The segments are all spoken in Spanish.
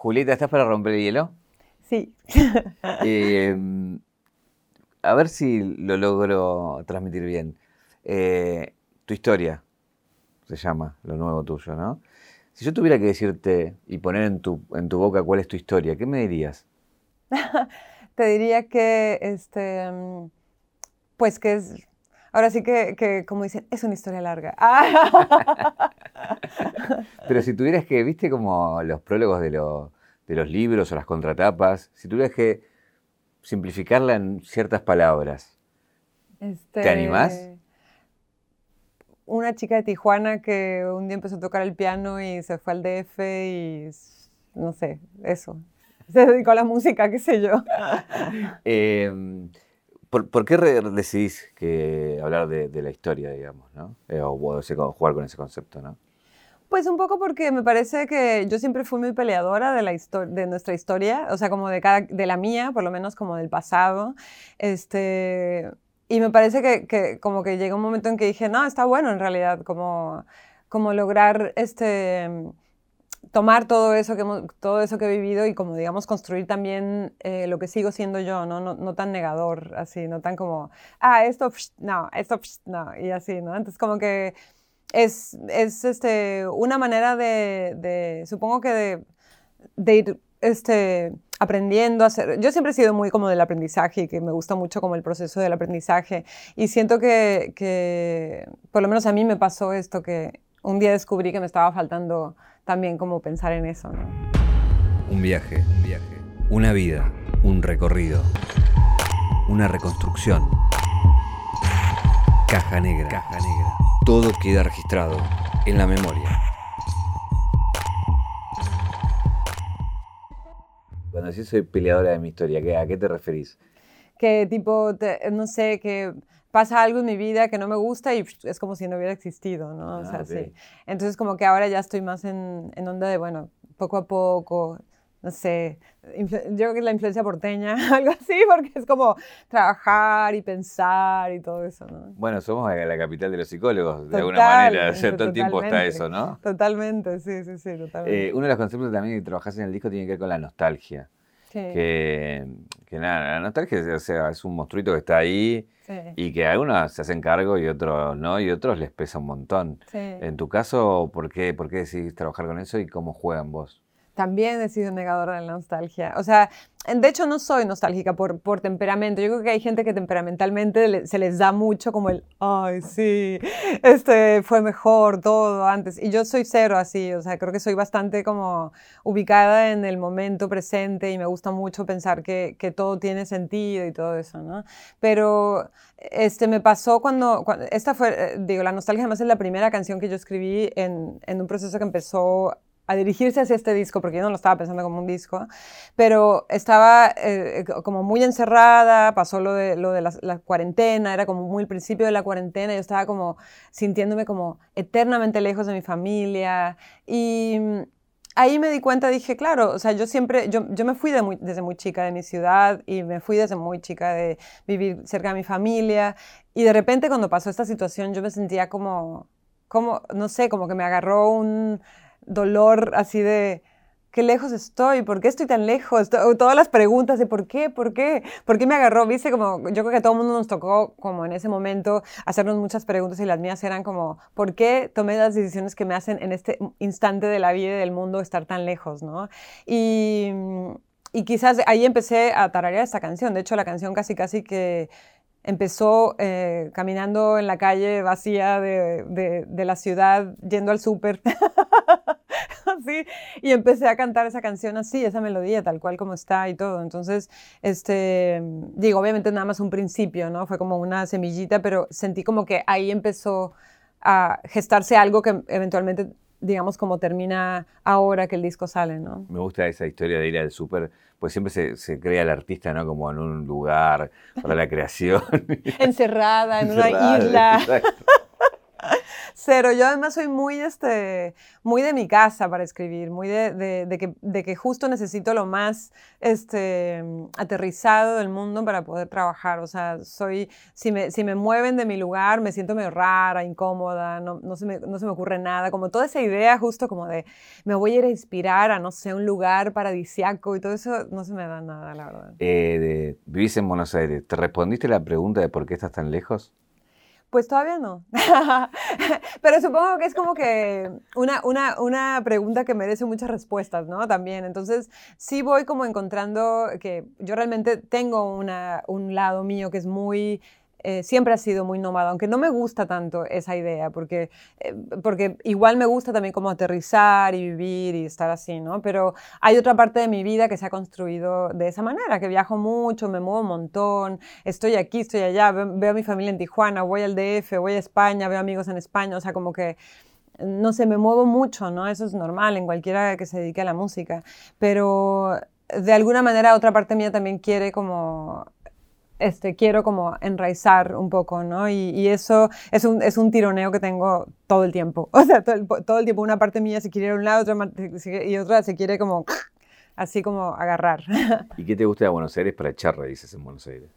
Julieta, ¿estás para romper el hielo? Sí. Eh, a ver si lo logro transmitir bien. Eh, tu historia se llama, lo nuevo tuyo, ¿no? Si yo tuviera que decirte y poner en tu, en tu boca cuál es tu historia, ¿qué me dirías? Te diría que, este, pues que es, ahora sí que, que como dicen, es una historia larga. Pero si tuvieras que, viste como los prólogos de, de los libros o las contratapas, si tuvieras que simplificarla en ciertas palabras, ¿te Este, animás? Una chica de Tijuana que un día empezó a tocar el piano y se fue al DF y, no sé, eso. Se dedicó a la música, qué sé yo. Eh, ¿por, qué decidís que hablar de, la historia, digamos, ¿no? Eh, o, o ese- jugar con ese concepto, ¿no? Pues un poco porque me parece que yo siempre fui muy peleadora de, la de nuestra historia, o sea, como de, cada, de la mía, por lo menos como del pasado. Este, y me parece que, que como que llegó un momento en que dije, no, está bueno en realidad, como, como lograr este, tomar todo eso, que hemos- todo eso que he vivido y como, digamos, construir también eh, lo que sigo siendo yo, ¿no? No, no tan negador, así, no tan como, ah, esto, psh, no, esto, psh, no, y así, ¿no? Entonces como que es, es este, una manera de, de, supongo que de, de ir este, aprendiendo a hacer. Yo siempre he sido muy como del aprendizaje y que me gusta mucho como el proceso del aprendizaje y siento que, que, por lo menos a mí me pasó esto, que un día descubrí que me estaba faltando también como pensar en eso. ¿no? Un viaje, un viaje. Una vida, un recorrido. Una reconstrucción. Caja negra. Caja negra. Todo queda registrado en la memoria. Cuando decís soy peleadora de mi historia, ¿qué- ¿a qué te referís? Que tipo, te- no sé, que pasa algo en mi vida que no me gusta y psh, es como si no hubiera existido, ¿no? O Ah, sea, sí. Entonces como que ahora ya estoy más en, en onda de, bueno, poco a poco, no sé, yo creo que es la influencia porteña, algo así, porque es como trabajar y pensar y todo eso, ¿no? Bueno, somos la capital de los psicólogos, de alguna Total, manera. O sea, todo el tiempo está eso, ¿no? Totalmente, sí, sí, sí, totalmente. Eh, uno de los conceptos también que trabajás en el disco tiene que ver con la nostalgia. sí, Que, que nada, la nostalgia o sea, es un monstruito que está ahí sí, y que algunos se hacen cargo y otros no, y otros les pesa un montón. sí. En tu caso, ¿por qué, ¿por qué decidís trabajar con eso y cómo juegan vos? También he sido negadora de la nostalgia. O sea, de hecho no soy nostálgica por, por temperamento. Yo creo que hay gente que temperamentalmente le- se les da mucho como el, ay, sí, este fue mejor todo antes. Y yo soy cero así. O sea, creo que soy bastante como ubicada en el momento presente y me gusta mucho pensar que, que todo tiene sentido y todo eso, ¿no? Pero este, me pasó cuando, cuando- esta fue, eh, digo, la nostalgia además es la primera canción que yo escribí en, en un proceso que empezó a dirigirse hacia este disco, porque yo no lo estaba pensando como un disco, pero estaba eh, como muy encerrada, pasó lo de, lo de la, la cuarentena, era como muy el principio de la cuarentena, yo estaba como sintiéndome como eternamente lejos de mi familia y mm, ahí me di cuenta, dije, claro, o sea, yo siempre, yo, yo me fui de muy- desde muy chica de mi ciudad y me fui desde muy chica de vivir cerca de mi familia y de repente cuando pasó esta situación yo me sentía como, como no sé, como que me agarró un dolor así de qué lejos estoy, por qué estoy tan lejos, To- todas las preguntas de por qué, por qué, por qué me agarró, viste, como yo creo que a todo el mundo nos tocó como en ese momento hacernos muchas preguntas y las mías eran como, ¿por qué tomé las decisiones que me hacen en este instante de la vida y del mundo estar tan lejos, no? Y, y quizás ahí empecé a tararear esta canción, de hecho la canción casi casi que empezó eh, caminando en la calle vacía de, de- de la ciudad, yendo al súper. así, y empecé a cantar esa canción así, esa melodía, tal cual como está y todo. Entonces, este, digo, obviamente nada más un principio, ¿no? Fue como una semillita, pero sentí como que ahí empezó a gestarse algo que eventualmente, digamos, como termina ahora que el disco sale, ¿no? Me gusta esa historia de ir al súper, pues siempre se, se crea el artista, ¿no? Como en un lugar para la creación. Encerrada en una Encerrada, isla. Cero. Yo además soy muy, este, muy de mi casa para escribir, muy de, de, de, que, de que justo necesito lo más este, aterrizado del mundo para poder trabajar. O sea, soy, si me, si me mueven de mi lugar, me siento medio rara, incómoda, no, no, se me, no se me ocurre nada. Como toda esa idea justo como de me voy a ir a inspirar a, no sé, un lugar paradisiaco y todo eso, no se me da nada, la verdad. Eh, vivís en Buenos Aires. ¿Te respondiste la pregunta de por qué estás tan lejos? Pues todavía no. Pero supongo que es como que una, una, una, pregunta que merece muchas respuestas, ¿no? También. Entonces, sí voy como encontrando que yo realmente tengo una, un lado mío que es muy eh, siempre ha sido muy nómada, aunque no me gusta tanto esa idea, porque, eh, porque igual me gusta también como aterrizar y vivir y estar así, ¿no? Pero hay otra parte de mi vida que se ha construido de esa manera, que viajo mucho, me muevo un montón, estoy aquí, estoy allá, veo, a mi familia en Tijuana, voy al DF, voy a España, veo amigos en España, o sea, como que no sé, me muevo mucho, ¿no? Eso es normal en cualquiera que se dedique a la música, pero de alguna manera otra parte mía también quiere como este, quiero como enraizar un poco, ¿no? Y, eso es un, es un, tironeo que tengo todo el tiempo. O sea, todo el, todo el, tiempo una parte mía se quiere ir a un lado otra, y otra se quiere como así como agarrar. ¿Y qué te gusta de Buenos Aires para echar raíces en Buenos Aires?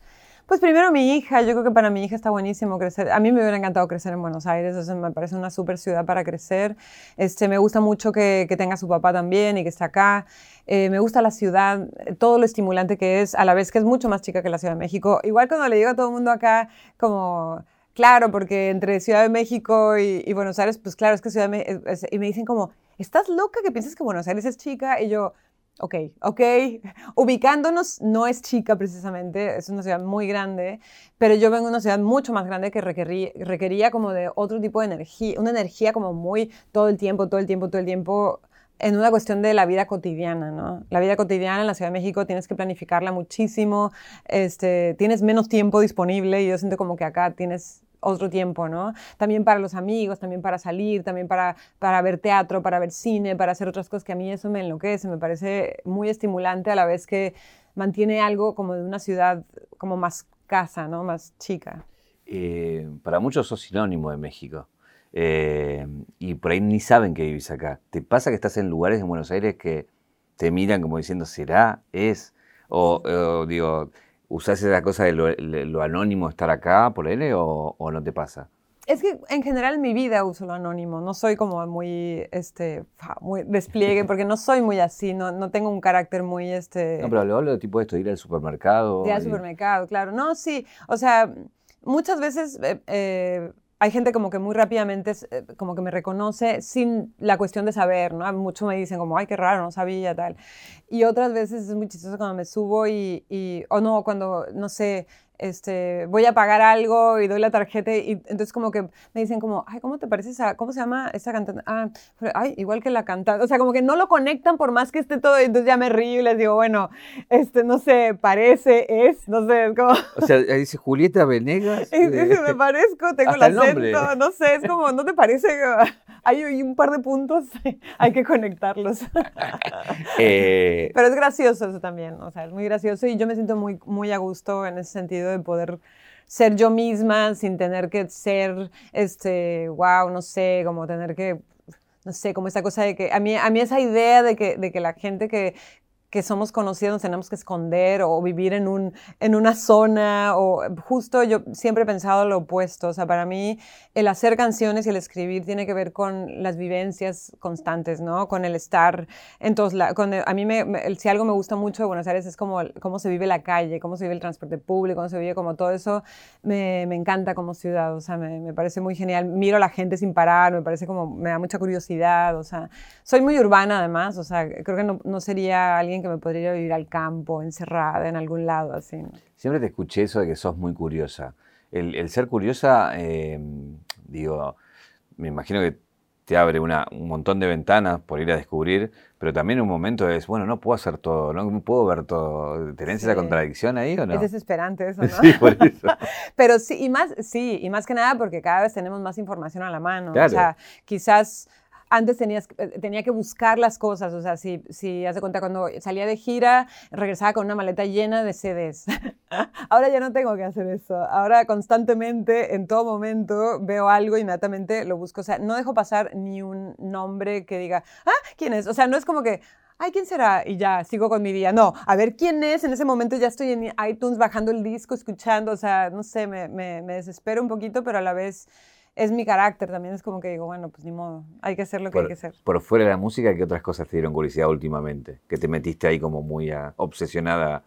Pues primero mi hija, yo creo que para mi hija está buenísimo crecer. A mí me hubiera encantado crecer en Buenos Aires, o me parece una súper ciudad para crecer. Este, me gusta mucho que, que tenga su papá también y que esté acá. Eh, me gusta la ciudad, todo lo estimulante que es, a la vez que es mucho más chica que la Ciudad de México. Igual cuando le digo a todo el mundo acá, como... Claro, porque entre Ciudad de México y, Buenos Aires, pues claro, es que Ciudad de México... Y me dicen como, ¿estás loca que piensas que Buenos Aires es chica? Y yo, Ok, ok. Ubicándonos no es chica precisamente, es una ciudad muy grande, pero yo vengo de una ciudad mucho más grande que requería, como de otro tipo de energía, una energía como muy todo el tiempo, todo el tiempo, todo el tiempo, en una cuestión de la vida cotidiana, ¿no? La vida cotidiana en la Ciudad de México tienes que planificarla muchísimo, este, tienes menos tiempo disponible y yo siento como que acá tienes otro tiempo, ¿no? También para los amigos, también para salir, también para, para ver teatro, para ver cine, para hacer otras cosas que a mí eso me enloquece, me parece muy estimulante a la vez que mantiene algo como de una ciudad como más casa, ¿no? Más chica. Eh, para muchos sos sinónimo de México. Eh, y por ahí ni saben que vivís acá. ¿Te pasa que estás en lugares en Buenos Aires que te miran como diciendo, ¿será? ¿Es? O, o digo, ¿Usás esa cosa de lo, anónimo estar acá por él o, o, no te pasa? Es que en general en mi vida uso lo anónimo, no soy como muy, este, muy despliegue, porque no soy muy así, no, no tengo un carácter muy, este... No, pero lo hablo de tipo esto, de ir al supermercado. Ir al supermercado, claro. No, sí, o sea, muchas veces eh, eh, hay gente como que muy rápidamente eh, como que me reconoce sin la cuestión de saber, ¿no? Muchos me dicen como, ay, qué raro, no sabía, tal. Y otras veces es muy chistoso cuando me subo y, y o no, cuando, no sé, este, voy a pagar algo y doy la tarjeta y entonces como que me dicen como, ay, ¿cómo te parece esa, cómo se llama esa cantante? Ah, ay, igual que la cantante, o sea, como que no lo conectan por más que esté todo, y entonces ya me río y les digo, bueno, este, no sé, parece, es, no sé, es como... O sea, dice Julieta Venegas. Sí, sí, me parezco, tengo el acento, no sé, es como, ¿no te parece? Hay un par de puntos, hay que conectarlos. Eh, Pero es gracioso eso también, o sea, es muy gracioso y yo me siento muy, muy a gusto en ese sentido de poder ser yo misma sin tener que ser, este, wow, no sé, como tener que no sé, como esa cosa de que a mí, a mí esa idea de que, de que la gente que, que somos conocidos tenemos que esconder o vivir en, un, en una zona o justo yo siempre he pensado lo opuesto, o sea, para mí el hacer canciones y el escribir tiene que ver con las vivencias constantes, ¿no? Con el estar en todos. A mí me, si algo me gusta mucho de Buenos Aires es como cómo se vive la calle, cómo se vive el transporte público, cómo se vive como todo eso, me, me encanta como ciudad, o sea, me, me, parece muy genial. Miro a la gente sin parar, me parece como, me da mucha curiosidad, o sea, soy muy urbana además, o sea, creo que no, no sería alguien que me podría vivir al campo, encerrada en algún lado, así. Siempre te escuché eso de que sos muy curiosa. El, ser curiosa, eh, digo, me imagino que te abre una, un montón de ventanas por ir a descubrir, pero también un momento es, bueno, no puedo hacer todo, no puedo ver todo. ¿Tenés esa contradicción ahí o no? Es desesperante eso, ¿no? Sí, por eso. pero sí, y más, sí, y más que nada porque cada vez tenemos más información a la mano. O sea, quizás antes tenías, eh, tenía que buscar las cosas, o sea, si, si hace cuenta cuando salía de gira, regresaba con una maleta llena de CDs. Ahora ya no tengo que hacer eso. Ahora constantemente, en todo momento, veo algo inmediatamente lo busco. O sea, no dejo pasar ni un nombre que diga, ah, ¿quién es? O sea, no es como que, ay, ¿quién será? Y ya, sigo con mi día. No, a ver quién es. En ese momento ya estoy en iTunes bajando el disco, escuchando. O sea, no sé, me, me, me desespero un poquito, pero a la vez es mi carácter. También es como que digo, bueno, pues ni modo, hay que hacer lo que hay que hacer. Por fuera de la música, ¿qué otras cosas te dieron curiosidad últimamente? Que te metiste ahí como muy obsesionada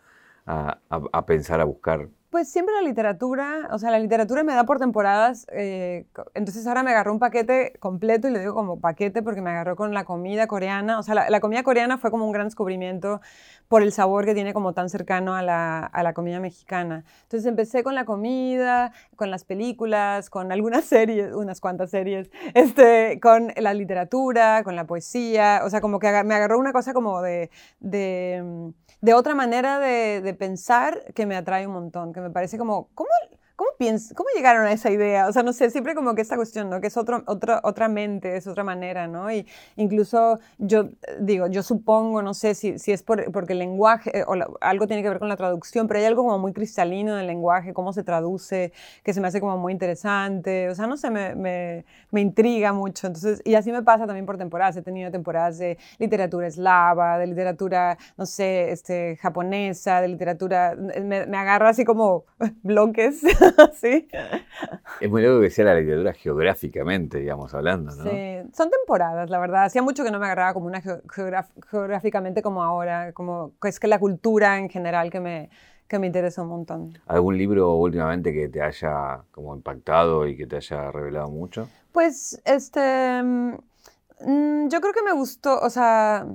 a, pensar, a buscar? Pues siempre la literatura, o sea, la literatura me da por temporadas, eh, entonces ahora me agarró un paquete completo y le digo como paquete porque me agarró con la comida coreana, o sea, la, comida coreana fue como un gran descubrimiento por el sabor que tiene como tan cercano a la, a la, comida mexicana. Entonces empecé con la comida, con las películas, con algunas series, unas cuantas series, este, con la literatura, con la poesía, o sea, como que me agarró una cosa como de, de mm, de otra manera de, de, pensar que me atrae un montón, que me parece como, ¿cómo, ¿Cómo, ¿Cómo llegaron a esa idea? O sea, no sé, siempre como que esta cuestión, ¿no? Que es otro, otra otra mente, es otra manera, ¿no? Y incluso yo digo, yo supongo, no sé si, si es por, porque el lenguaje eh, o algo tiene que ver con la traducción, pero hay algo como muy cristalino en el lenguaje, cómo se traduce, que se me hace como muy interesante. O sea, no sé, me, me, me intriga mucho. Entonces, y así me pasa también por temporadas. He tenido temporadas de literatura eslava, de literatura, no sé, este, japonesa, de literatura, me, me agarra así como bloques. sí. Es muy loco que sea la literatura geográficamente, digamos, hablando, ¿no? Sí, son temporadas, la verdad. Hacía mucho que no me agarraba como una geográficamente como ahora, como es que la cultura en general que me, que me interesa un montón. ¿Algún libro últimamente que te haya como impactado y que te haya revelado mucho? Pues, este, mm, yo creo que me gustó, o sea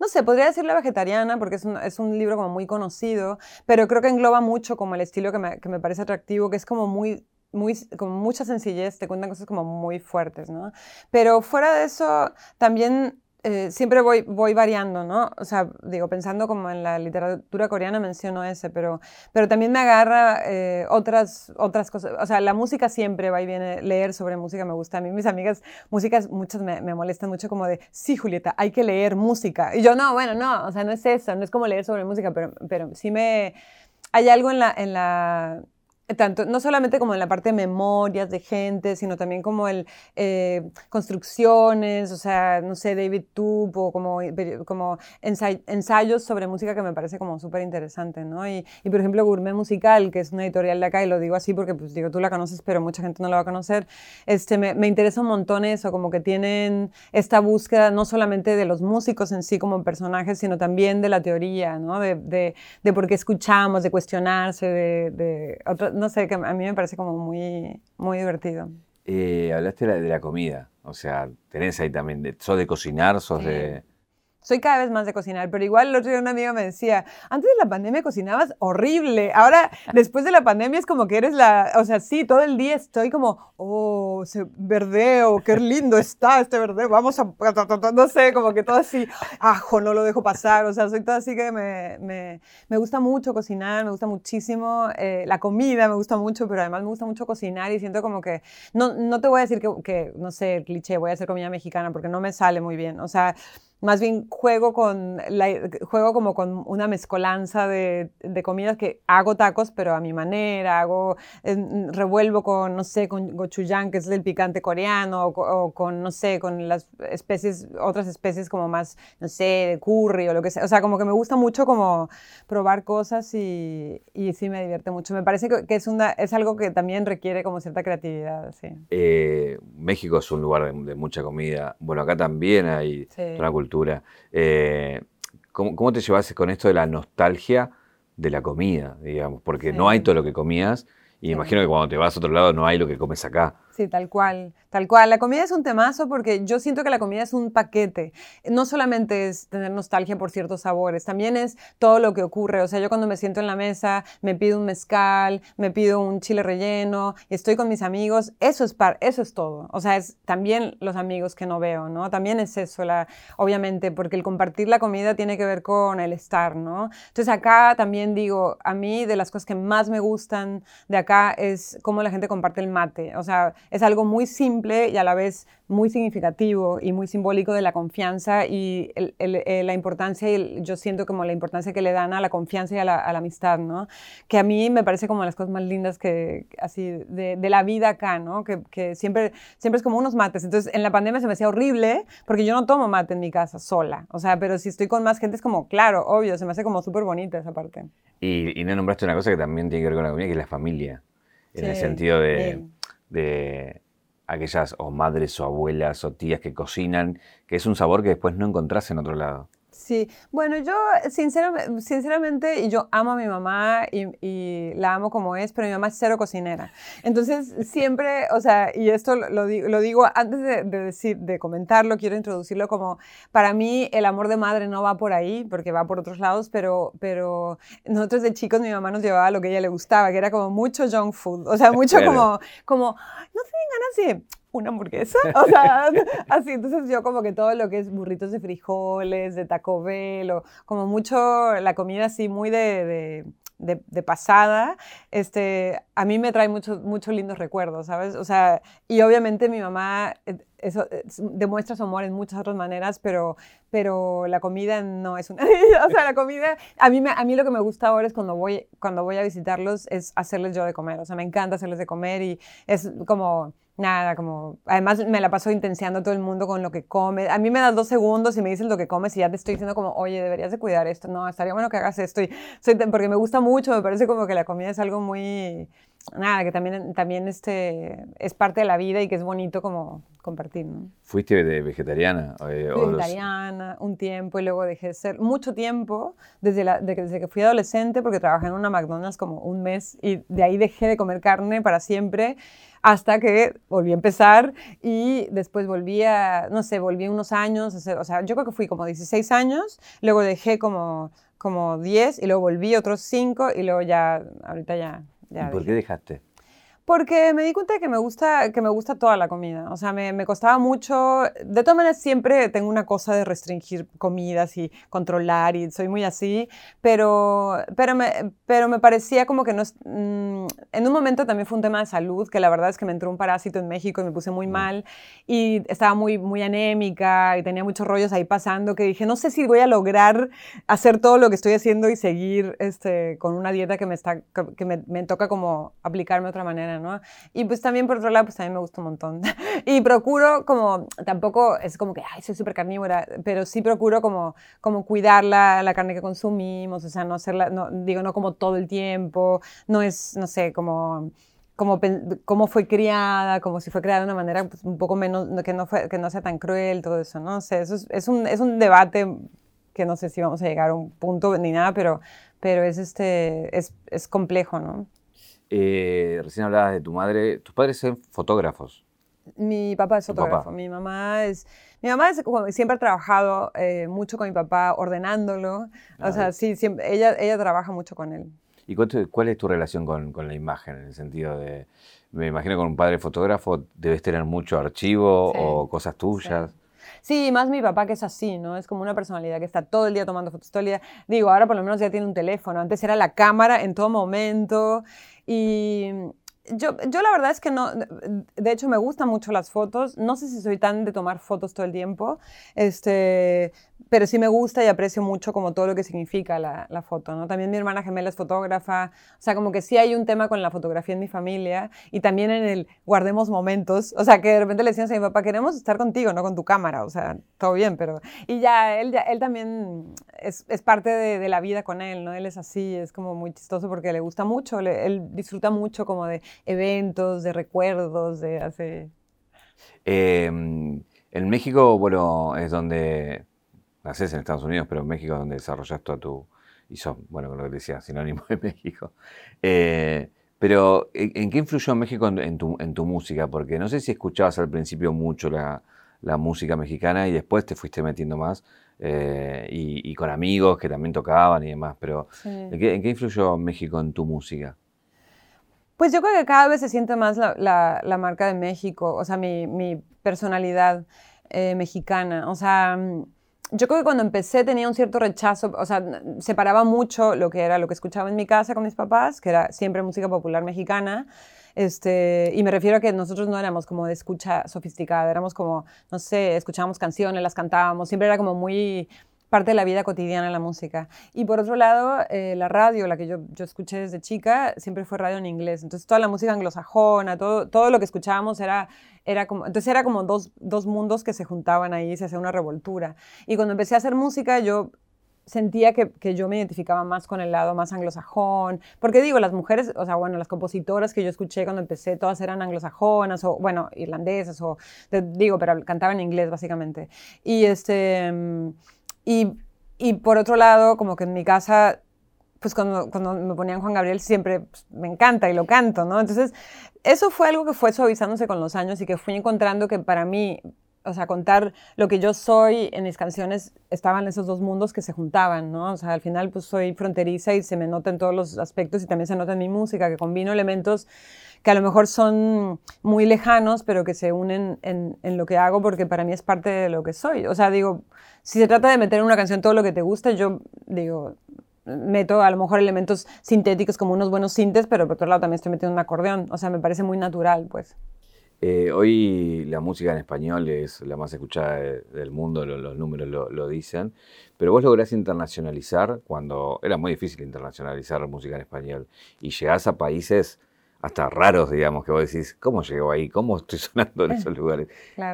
no sé, podría decir La Vegetariana porque es un, es un, libro como muy conocido, pero creo que engloba mucho como el estilo que me, que me parece atractivo, que es como muy muy, con mucha sencillez, te cuentan cosas como muy fuertes, ¿no? Pero fuera de eso, también eh, siempre voy, voy variando, ¿no? O sea, digo, pensando como en la literatura coreana menciono ese, pero, pero también me agarra eh, otras, otras cosas. O sea, la música siempre va y viene, leer sobre música me gusta. A mí mis amigas, músicas, muchas me, me molestan mucho como de, sí, Julieta, hay que leer música. Y yo, no, bueno, no, o sea, no es eso, no es como leer sobre música, pero, pero sí me... Hay algo en la, en la tanto, no solamente como en la parte de memorias de gente, sino también como el eh, construcciones, o sea, no sé, David Tube o como, como ensayos sobre música que me parece como súper interesante, ¿no? Y, y, por ejemplo, Gourmet Musical, que es una editorial de acá, y lo digo así porque, pues digo, tú la conoces, pero mucha gente no la va a conocer, este, me, me interesa un montón eso, como que tienen esta búsqueda no solamente de los músicos en sí como personajes, sino también de la teoría, ¿no? De, de, de por qué escuchamos, de cuestionarse, de, de no sé, que a mí me parece como muy, muy divertido. Eh, hablaste de la, comida, o sea, tenés ahí también, de, sos de cocinar, sos de soy cada vez más de cocinar, pero igual el otro día una amiga me decía, antes de la pandemia cocinabas horrible, ahora después de la pandemia es como que eres la, o sea, sí, todo el día estoy como, oh, ese verdeo, qué lindo está este verdeo, vamos a, no sé, como que todo así, ajo, no lo dejo pasar, o sea, soy todo así que me, me, me gusta mucho cocinar, me gusta muchísimo, eh, la comida me gusta mucho, pero además me gusta mucho cocinar y siento como que, no, no te voy a decir que, que, no sé, cliché, voy a hacer comida mexicana porque no me sale muy bien, o sea, más bien juego, con la, juego como con una mezcolanza de, de, comidas que hago tacos, pero a mi manera, hago, revuelvo con, no sé, con gochujang, que es el picante coreano, o, con, no sé, con las especies, otras especies como más, no sé, de curry o lo que sea. O sea, como que me gusta mucho como probar cosas y, y sí me divierte mucho. Me parece que es, una, es algo que también requiere como cierta creatividad, sí. Eh, México es un lugar de, mucha comida. Bueno, acá también hay una cultura eh, ¿cómo, te llevas con esto de la nostalgia de la comida, digamos? Porque no hay todo lo que comías y imagino que cuando te vas a otro lado no hay lo que comes acá. Sí, tal cual. Tal cual, la comida es un temazo porque yo siento que la comida es un paquete. No solamente es tener nostalgia por ciertos sabores, también es todo lo que ocurre. O sea, yo cuando me siento en la mesa, me pido un mezcal, me pido un chile relleno, y estoy con mis amigos, eso es, par eso es todo. O sea, es también los amigos que no veo, ¿no? También es eso, la, obviamente, porque el compartir la comida tiene que ver con el estar, ¿no? Entonces acá también digo, a mí de las cosas que más me gustan de acá es cómo la gente comparte el mate. O sea, es algo muy simple y a la vez muy significativo y muy simbólico de la confianza y eh, la importancia, yo siento como la importancia que le dan a la confianza y a la, amistad, ¿no? Que a mí me parece como las cosas más lindas que, así, de, la vida acá, ¿no? Que, que, siempre, siempre es como unos mates. Entonces, en la pandemia se me hacía horrible porque yo no tomo mate en mi casa sola, o sea, pero si estoy con más gente es como, claro, obvio, se me hace como súper bonita esa parte. Y, y no nombraste una cosa que también tiene que ver con la comida, que es la familia, en el sentido de, de aquellas o madres o abuelas o tías que cocinan, que es un sabor que después no encontrás en otro lado. Sí, bueno, yo sinceramente, sinceramente yo amo a mi mamá y, la amo como es, pero mi mamá es cero cocinera. Entonces, siempre, o sea, y esto lo, digo, lo digo antes de, decir, de comentarlo, quiero introducirlo como, para mí el amor de madre no va por ahí, porque va por otros lados, pero, pero nosotros de chicos mi mamá nos llevaba lo que a ella le gustaba, que era como mucho junk food, o sea, mucho como, como, no tienen ganas de una hamburguesa. O sea, así. Entonces yo como que todo lo que es burritos de frijoles, de Taco Bell, o como mucho la comida así muy de, de, pasada, este, a mí me trae muchos muchos lindos recuerdos, ¿sabes? O sea, y obviamente mi mamá eh, eso, eh, demuestra su amor en muchas otras maneras, pero, pero la comida no es una. O sea, la comida, a mí, a mí lo que me gusta ahora es cuando voy, cuando voy a visitarlos, es hacerles yo de comer. O sea, me encanta hacerles de comer y es como Nada, como, además me la paso intenciando todo el mundo con lo que come. A mí me das dos segundos y me dices lo que comes y ya te estoy diciendo como, oye, deberías de cuidar esto. No, estaría bueno que hagas esto. Y soy, porque me gusta mucho, me parece como que la comida es algo muy, nada, que también, también este, es parte de la vida y que es bonito como compartir. ¿no? ¿Fuiste de vegetariana? Eh, vegetariana un tiempo y luego dejé de ser mucho tiempo, desde, la, desde que fui adolescente, porque trabajé en una McDonald's como un mes y de ahí dejé de comer carne para siempre hasta que volví a empezar y después volví a, no sé, volví unos años, o sea, yo creo que fui como 16 años, luego dejé como, como 10 y luego volví otros 5 y luego ya, ahorita ya... ya ¿Y por qué dejaste? Porque me di cuenta de que me gusta, que me gusta toda la comida. O sea, me, me, costaba mucho. De todas maneras, siempre tengo una cosa de restringir comidas y controlar, y soy muy así. Pero, pero, me, pero me parecía como que no. Mm, en un momento también fue un tema de salud, que la verdad es que me entró un parásito en México y me puse muy mal. Y estaba muy, muy anémica y tenía muchos rollos ahí pasando que dije, no sé si voy a lograr hacer todo lo que estoy haciendo y seguir este, con una dieta que me, está, que me, me toca como aplicarme de otra manera. Y pues también por otro lado, pues también me gusta un montón. y procuro como, tampoco es como que, ay, soy súper carnívora, pero sí procuro como, como cuidar la, la, carne que consumimos, o sea, no hacerla, no, digo, no como todo el tiempo, no es, no sé, como como cómo fue criada, como si fue criada de una manera pues, un poco menos, que no, fue, que no sea tan cruel, todo eso, ¿no? sé, eso es, es, un, es un debate que no sé si vamos a llegar a un punto ni nada, pero, pero es, este, es, es complejo, ¿no? Eh, recién hablabas de tu madre. ¿Tus padres son fotógrafos? Mi papá es fotógrafo. Mi mamá es. Mi mamá siempre ha trabajado eh, mucho con mi papá ordenándolo. o sea, sí, siempre, ella, ella trabaja mucho con él. ¿Y cuál, es tu relación con, con, la imagen? En el sentido de. Me imagino con un padre fotógrafo debes tener mucho archivo o cosas tuyas. Sí. Más mi papá que es así, ¿no? Es como una personalidad que está todo el día tomando fotos. Digo, ahora por lo menos ya tiene un teléfono. Antes era la cámara en todo momento. Y yo, yo la verdad es que no, de hecho me gustan mucho las fotos, no sé si soy tan de tomar fotos todo el tiempo, este, pero sí me gusta y aprecio mucho como todo lo que significa la, la, foto, ¿no? También mi hermana gemela es fotógrafa, o sea, como que sí hay un tema con la fotografía en mi familia y también en el guardemos momentos, o sea, que de repente le decían a mi papá, queremos estar contigo, no con tu cámara, o sea, todo bien, pero... Y ya, él, ya, él también es, es parte de, de, la vida con él, ¿no? Él es así, es como muy chistoso porque le gusta mucho, él disfruta mucho como de eventos, de recuerdos, de hace... Eh, en México, bueno, es donde naces en Estados Unidos, pero en México es donde desarrollas toda tu... Y sos, bueno, con lo que decía, sinónimo de México. Eh, pero, ¿en, qué influyó México en, tu, en, tu, música? Porque no sé si escuchabas al principio mucho la, la música mexicana y después te fuiste metiendo más, eh, y, con amigos que también tocaban y demás, pero ¿en, qué, ¿en, qué, influyó México en tu música? Pues yo creo que cada vez se siente más la, la, la marca de México, o sea, mi, mi personalidad eh, mexicana, o sea yo creo que cuando empecé tenía un cierto rechazo, o sea, separaba mucho lo que era lo que escuchaba en mi casa con mis papás, que era siempre música popular mexicana, Este, y me refiero a que nosotros no éramos como de escucha sofisticada, éramos como, no sé, escuchábamos canciones, las cantábamos, siempre era como muy parte de la vida cotidiana la música. Y por otro lado, eh, la radio, la que yo, yo escuché desde chica, siempre fue radio en inglés. Entonces toda la música anglosajona, todo, todo lo que escuchábamos era, era como, entonces era como dos, dos mundos que se juntaban ahí se hacía una revoltura. Y cuando empecé a hacer música, yo sentía que, que, yo me identificaba más con el lado más anglosajón, porque digo, las mujeres, o sea, bueno, las compositoras que yo escuché cuando empecé, todas eran anglosajonas o, bueno, irlandesas o, te, digo, pero cantaban en inglés básicamente. Y este, y, y, por otro lado, como que en mi casa, pues cuando, cuando me ponían Juan Gabriel siempre pues, me encanta y lo canto, ¿no? Entonces, eso fue algo que fue suavizándose con los años y que fui encontrando que para mí, o sea, contar lo que yo soy en mis canciones, estaban esos dos mundos que se juntaban, ¿no? O sea, al final pues soy fronteriza y se me nota en todos los aspectos y también se nota en mi música, que combino elementos que a lo mejor son muy lejanos, pero que se unen en, en lo que hago porque para mí es parte de lo que soy. O sea, digo, si se trata de meter en una canción todo lo que te gusta, yo digo, meto a lo mejor elementos sintéticos como unos buenos sintes, pero por otro lado también estoy metiendo un acordeón. O sea, me parece muy natural, pues. Eh, hoy la música en español es la más escuchada del mundo, los, números lo, lo, dicen, pero vos lográs internacionalizar cuando era muy difícil internacionalizar música en español y llegás a países hasta raros, digamos, que vos decís, ¿cómo llegó ahí? ¿Cómo estoy sonando en esos lugares?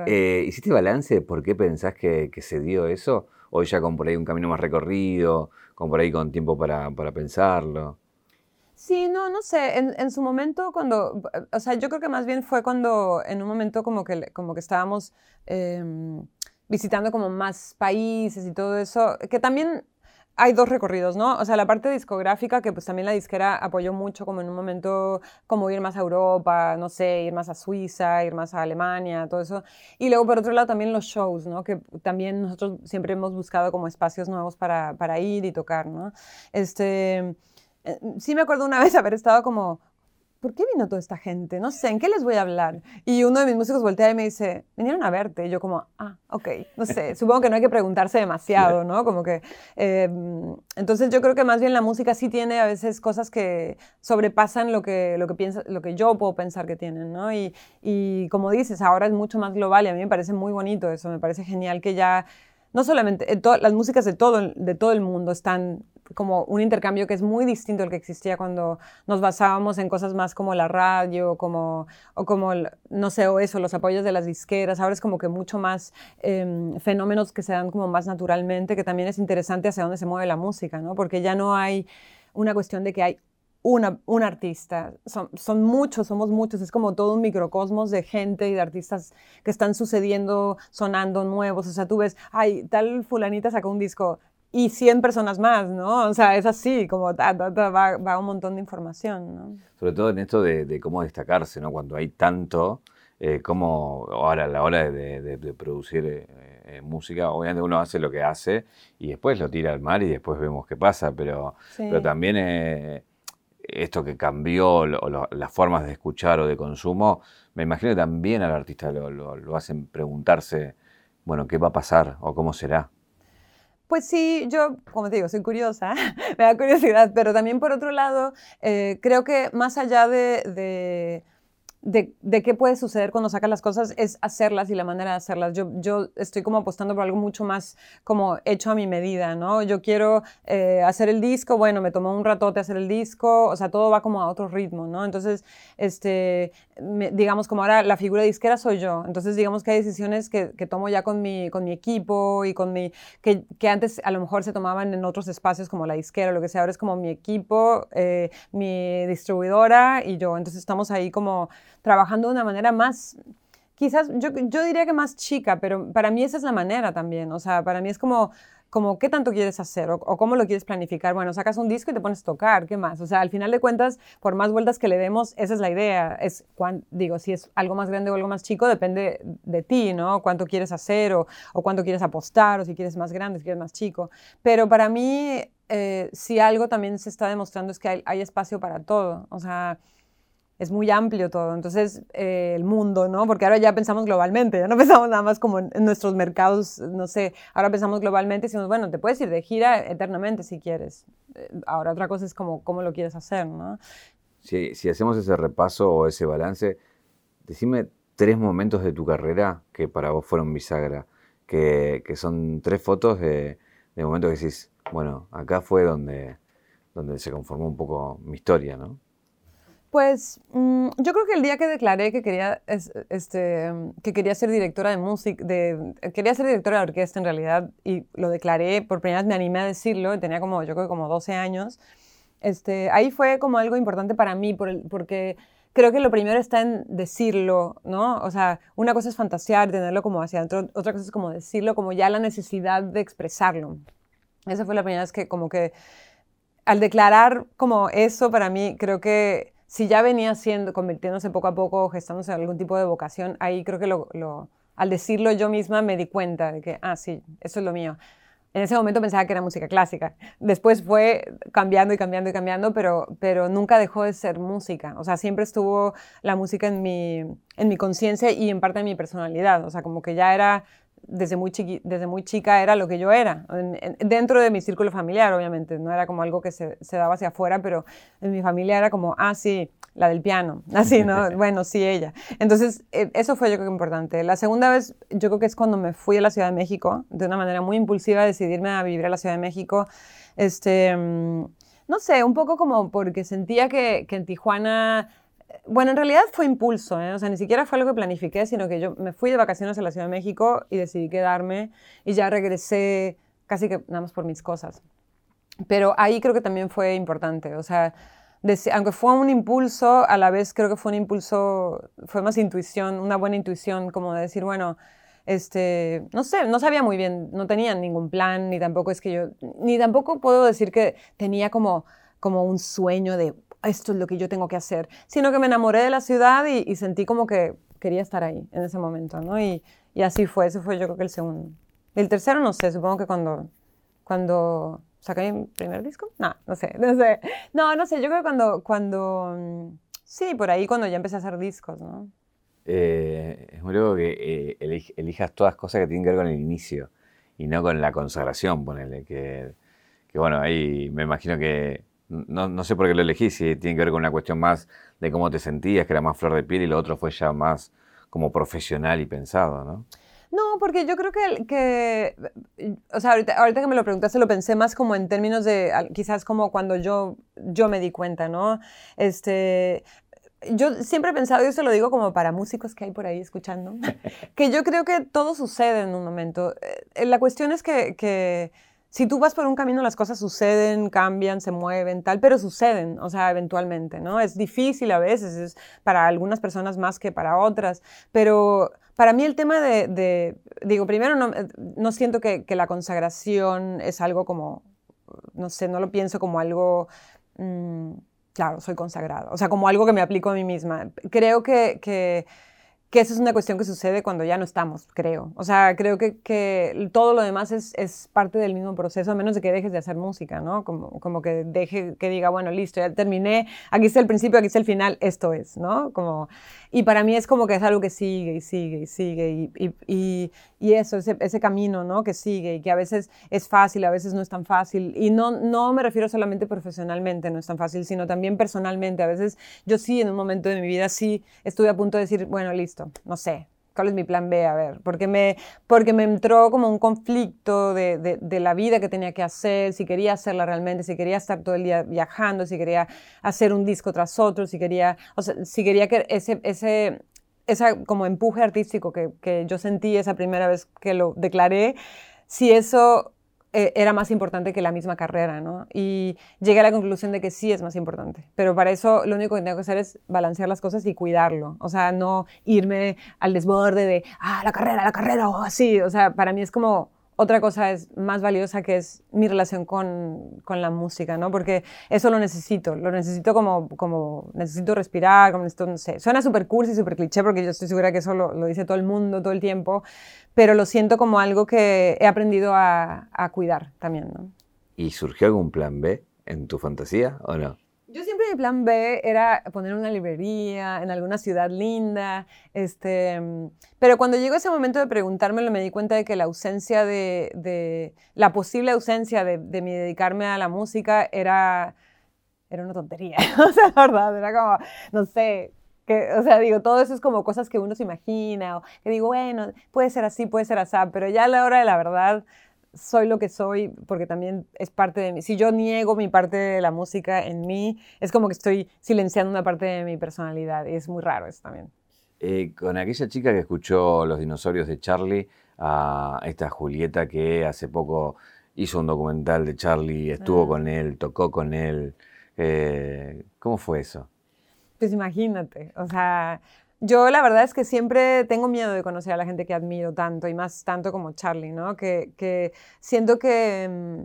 Eh, ¿Hiciste balance de por qué pensás que, se dio eso? ¿O ya con por ahí un camino más recorrido, con por ahí con tiempo para, pensarlo? Sí, no, no sé, en, su momento cuando, o sea, yo creo que más bien fue cuando en un momento como que, como que estábamos em, visitando como más países y todo eso, que también hay dos recorridos, ¿no? O sea, la parte discográfica, que pues también la disquera apoyó mucho como en un momento como ir más a Europa, no sé, ir más a Suiza, ir más a Alemania, todo eso. Y luego por otro lado también los shows, ¿no? Que también nosotros siempre hemos buscado como espacios nuevos para, para ir y tocar, ¿no? Este, eh, sí me acuerdo una vez haber estado como, ¿por qué vino toda esta gente? No sé, ¿en qué les voy a hablar? Y uno de mis músicos voltea y me dice, vinieron a verte. Y yo como, ah, ok, no sé, supongo que no hay que preguntarse demasiado, ¿no? Como que, em, entonces yo creo que más bien la música sí tiene a veces cosas que sobrepasan lo que, lo que, piensa, lo que yo puedo pensar que tienen, ¿no? Y, y como dices, ahora es mucho más global y a mí me parece muy bonito eso, me parece genial que ya no solamente, eh, las músicas de todo, de todo el mundo están como un intercambio que es muy distinto al que existía cuando nos basábamos en cosas más como la radio, como, o como, no sé, o eso, los apoyos de las disqueras. Ahora es como que mucho más em, fenómenos que se dan como más naturalmente, que también es interesante hacia dónde se mueve la música, ¿no? Porque ya no hay una cuestión de que hay una, un artista, son, son, muchos, somos muchos, es como todo un microcosmos de gente y de artistas que están sucediendo, sonando nuevos, o sea, tú ves, ay, tal fulanita sacó un disco, y 100 personas más, ¿no? O sea, es así, como va, un montón de información, ¿no? Sobre todo en esto de, cómo destacarse, ¿no? Cuando hay tanto, eh, como ahora a la hora de, producir eh, eh, música, obviamente uno hace lo que hace y después lo tira al mar y después vemos qué pasa, pero, pero también eh, esto que cambió las formas de escuchar o de consumo, me imagino que también al artista lo, lo hacen preguntarse, bueno, ¿qué va a pasar o cómo será? Pues sí, yo, como te digo, soy curiosa, me da curiosidad, pero también por otro lado, eh, creo que más allá de de, de, qué puede suceder cuando sacas las cosas es hacerlas y la manera de hacerlas. Yo, yo estoy como apostando por algo mucho más como hecho a mi medida, ¿no? Yo quiero eh, hacer el disco, bueno, me tomó un ratote hacer el disco, o sea, todo va como a otro ritmo, ¿no? Entonces, este, digamos, como ahora la figura disquera soy yo, entonces digamos que hay decisiones que, que tomo ya con mi, con mi equipo y con mi, que, que, antes a lo mejor se tomaban en otros espacios como la disquera lo que sea, ahora es como mi equipo, eh, mi distribuidora y yo, entonces estamos ahí como trabajando de una manera más, quizás yo, yo diría que más chica, pero para mí esa es la manera también. O sea, para mí es como, como qué tanto quieres hacer o, cómo lo quieres planificar. Bueno, sacas un disco y te pones a tocar, ¿qué más? O sea, al final de cuentas, por más vueltas que le demos, esa es la idea. Es, digo, si es algo más grande o algo más chico, depende de ti, ¿no? Cuánto quieres hacer o, o cuánto quieres apostar o si quieres más grande, si quieres más chico. Pero para mí, eh, si algo también se está demostrando es que hay, hay espacio para todo. O sea, es muy amplio todo. Entonces, eh, el mundo, ¿no? Porque ahora ya pensamos globalmente, ya no pensamos nada más como en, nuestros mercados, no sé, ahora pensamos globalmente y decimos, bueno, te puedes ir de gira eternamente si quieres. Eh, ahora otra cosa es como cómo lo quieres hacer, ¿no? Si, si hacemos ese repaso o ese balance, decime tres momentos de tu carrera que para vos fueron bisagra, que, que son tres fotos de, de momentos que decís, bueno, acá fue donde, donde se conformó un poco mi historia, ¿no? Pues mm, yo creo que el día que declaré que quería, este, que quería ser directora de música, de, quería ser directora de orquesta en realidad, y lo declaré, por primera vez me animé a decirlo, tenía como, yo creo como 12 años, este, ahí fue como algo importante para mí, porque creo que lo primero está en decirlo, ¿no? O sea, una cosa es fantasear, tenerlo como hacia adentro, otra cosa es como decirlo, como ya la necesidad de expresarlo. Esa fue la primera vez que como que al declarar como eso para mí, creo que si ya venía siendo, convirtiéndose poco a poco, gestándose en algún tipo de vocación, ahí creo que lo, al decirlo yo misma me di cuenta de que, ah, sí, eso es lo mío. En ese momento pensaba que era música clásica. Después fue cambiando y cambiando y cambiando, pero, pero nunca dejó de ser música. O sea, siempre estuvo la música en mi, en mi conciencia y en parte de mi personalidad. O sea, como que ya era desde muy, desde muy chica era lo que yo era, dentro de mi círculo familiar, obviamente, no era como algo que se, se, daba hacia afuera, pero en mi familia era como, ah, sí, la del piano, así, ¿no? bueno, sí, ella. Entonces, e, eso fue yo creo que importante. La segunda vez, yo creo que es cuando me fui a la Ciudad de México, de una manera muy impulsiva, decidirme a vivir a la Ciudad de México, este, mm, no sé, un poco como porque sentía que, que en Tijuana bueno, en realidad fue impulso, ¿eh? o sea, ni siquiera fue algo que planifiqué, sino que yo me fui de vacaciones a la Ciudad de México y decidí quedarme y ya regresé casi que nada más por mis cosas. Pero ahí creo que también fue importante, o sea, aunque fue un impulso, a la vez creo que fue un impulso, fue más intuición, una buena intuición, como de decir, bueno, este, no sé, no sabía muy bien, no tenía ningún plan, ni tampoco es que yo, ni tampoco puedo decir que tenía como, como un sueño de, esto es lo que yo tengo que hacer, sino que me enamoré de la ciudad y, sentí como que quería estar ahí en ese momento, ¿no? Y, y, así fue, ese fue yo creo que el segundo. El tercero no sé, supongo que cuando, cuando saqué mi primer disco, no, no sé, no sé, no, no sé, yo creo que cuando, cuando, mm, sí, por ahí cuando ya empecé a hacer discos, ¿no? Eh, es muy luego que eh, elijas todas cosas que tienen que ver con el inicio y no con la consagración, ponele, que, que bueno, ahí me imagino que no, no, sé por qué lo elegí, si tiene que ver con una cuestión más de cómo te sentías, que era más flor de piel y lo otro fue ya más como profesional y pensado, ¿no? No, porque yo creo que, que o sea, ahorita, ahorita, que me lo preguntaste lo pensé más como en términos de, quizás como cuando yo, yo me di cuenta, ¿no? Este, yo siempre he pensado, y eso lo digo como para músicos que hay por ahí escuchando, que yo creo que todo sucede en un momento. Eh, la cuestión es que, que si tú vas por un camino, las cosas suceden, cambian, se mueven, tal, pero suceden, o sea, eventualmente, ¿no? Es difícil a veces, es para algunas personas más que para otras, pero para mí el tema de, digo, primero no, siento que, la consagración es algo como, no sé, no lo pienso como algo... Mmm, claro, soy consagrada, o sea, como algo que me aplico a mí misma. Creo que que esa es una cuestión que sucede cuando ya no estamos, creo. O sea, creo que, que todo lo demás es, es, parte del mismo proceso, a menos de que dejes de hacer música, ¿no? Como, como que deje, que diga, bueno, listo, ya terminé, aquí está el principio, aquí está el final, esto es, ¿no? Como, y para mí es como que es algo que sigue y sigue y sigue y, y, y, eso, ese, ese, camino, ¿no? Que sigue y que a veces es fácil, a veces no es tan fácil. Y no, no me refiero solamente profesionalmente, no es tan fácil, sino también personalmente. A veces yo sí, en un momento de mi vida, sí estuve a punto de decir, bueno, listo no sé, ¿cuál es mi plan B? A ver, porque me, porque me entró como un conflicto de, de, la vida que tenía que hacer, si quería hacerla realmente, si quería estar todo el día viajando, si quería hacer un disco tras otro, si quería, o sea, si quería que ese, ese, esa como empuje artístico que, que yo sentí esa primera vez que lo declaré, si eso eh, era más importante que la misma carrera, ¿no? Y llegué a la conclusión de que sí es más importante, pero para eso lo único que tengo que hacer es balancear las cosas y cuidarlo, o sea, no irme al desborde de, ah, la carrera, la carrera, o así, o sea, para mí es como otra cosa es más valiosa que es mi relación con, con, la música, ¿no? Porque eso lo necesito, lo necesito como, como necesito respirar, como necesito, no sé, suena súper cursi, súper cliché porque yo estoy segura que eso lo, lo, dice todo el mundo todo el tiempo, pero lo siento como algo que he aprendido a, a cuidar también, ¿no? ¿Y surgió algún plan B en tu fantasía o no? Yo siempre mi plan B era poner una librería en alguna ciudad linda, este, pero cuando llegó ese momento de preguntármelo me di cuenta de que la ausencia de, la posible ausencia de, de mi dedicarme a la música era, era una tontería. o sea, la verdad, era como, no sé, que, o sea, digo, todo eso es como cosas que uno se imagina, o que digo, bueno, puede ser así, puede ser así, pero ya a la hora de la verdad, soy lo que soy porque también es parte de mí. Si yo niego mi parte de la música en mí, es como que estoy silenciando una parte de mi personalidad y es muy raro eso también. Eh, con aquella chica que escuchó Los dinosaurios de Charlie, a esta Julieta que hace poco hizo un documental de Charlie, estuvo ah. con él, tocó con él. Eh, ¿Cómo fue eso? Pues imagínate, o sea, yo la verdad es que siempre tengo miedo de conocer a la gente que admiro tanto y más tanto como Charlie, ¿no? Que, siento que mm,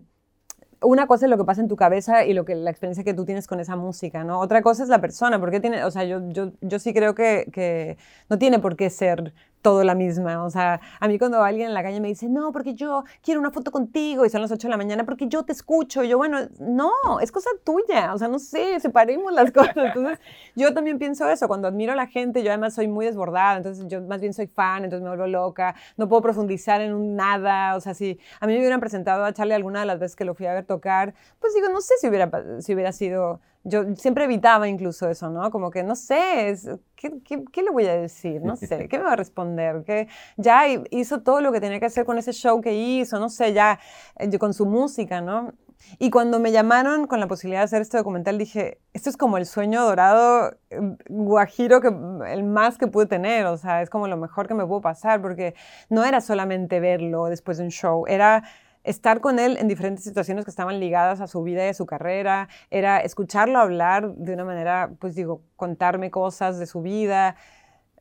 una cosa es lo que pasa en tu cabeza y lo que la experiencia que tú tienes con esa música, ¿no? Otra cosa es la persona, porque tiene, o sea, yo, yo, yo sí creo que, que no tiene por qué ser todo la misma. O sea, a mí cuando alguien en la calle me dice, no, porque yo quiero una foto contigo y son las 8 de la mañana, porque yo te escucho. yo, bueno, no, es cosa tuya. O sea, no sé, separemos las cosas. Entonces, yo también pienso eso. Cuando admiro a la gente, yo además soy muy desbordada. Entonces, yo más bien soy fan, entonces me vuelvo loca. No puedo profundizar en un nada. O sea, si a mí me hubieran presentado a Charlie alguna de las veces que lo fui a ver tocar, pues digo, no sé si hubiera, si hubiera sido yo siempre evitaba incluso eso, ¿no? Como que no sé, ¿qué, qué, le voy a decir? No sé, ¿qué me va a responder? Que ya hizo todo lo que tenía que hacer con ese show que hizo, no sé, ya eh, con su música, ¿no? Y cuando me llamaron con la posibilidad de hacer este documental, dije, esto es como el sueño dorado eh, guajiro que el más que pude tener, o sea, es como lo mejor que me pudo pasar, porque no era solamente verlo después de un show, era estar con él en diferentes situaciones que estaban ligadas a su vida y a su carrera, era escucharlo hablar de una manera, pues digo, contarme cosas de su vida.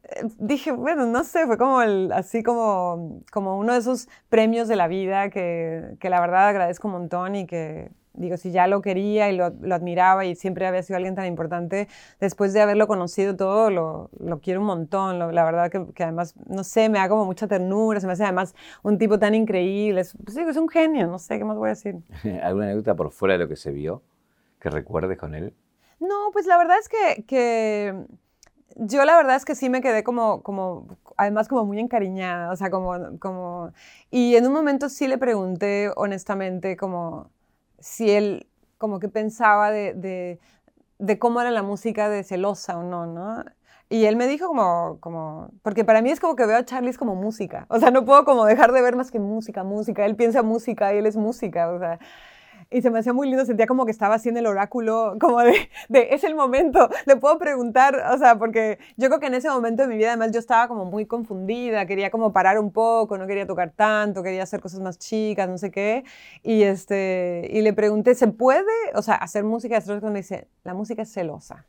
Eh, dije, bueno, no sé, fue como así como, como uno de esos premios de la vida que, que la verdad agradezco un montón y que, digo, si ya lo quería y lo, admiraba y siempre había sido alguien tan importante, después de haberlo conocido todo, lo, lo quiero un montón. la verdad que, que, además, no sé, me da como mucha ternura, se me hace además un tipo tan increíble. Es, pues digo, es un genio, no sé qué más voy a decir. ¿Alguna anécdota por fuera de lo que se vio que recuerdes con él? No, pues la verdad es que, que yo la verdad es que sí me quedé como, como, además como muy encariñada, o sea, como, como, y en un momento sí le pregunté honestamente como, si él como que pensaba de, de, cómo era la música de celosa o no, ¿no? Y él me dijo como, como, porque para mí es como que veo a Charlie como música, o sea, no puedo como dejar de ver más que música, música, él piensa música y él es música, o sea, y se me hacía muy lindo, sentía como que estaba haciendo el oráculo, como de, de, es el momento, le puedo preguntar, o sea, porque yo creo que en ese momento de mi vida además yo estaba como muy confundida, quería como parar un poco, no quería tocar tanto, quería hacer cosas más chicas, no sé qué, y, este, y le pregunté, ¿se puede, o sea, hacer música? Y me dice, la música es celosa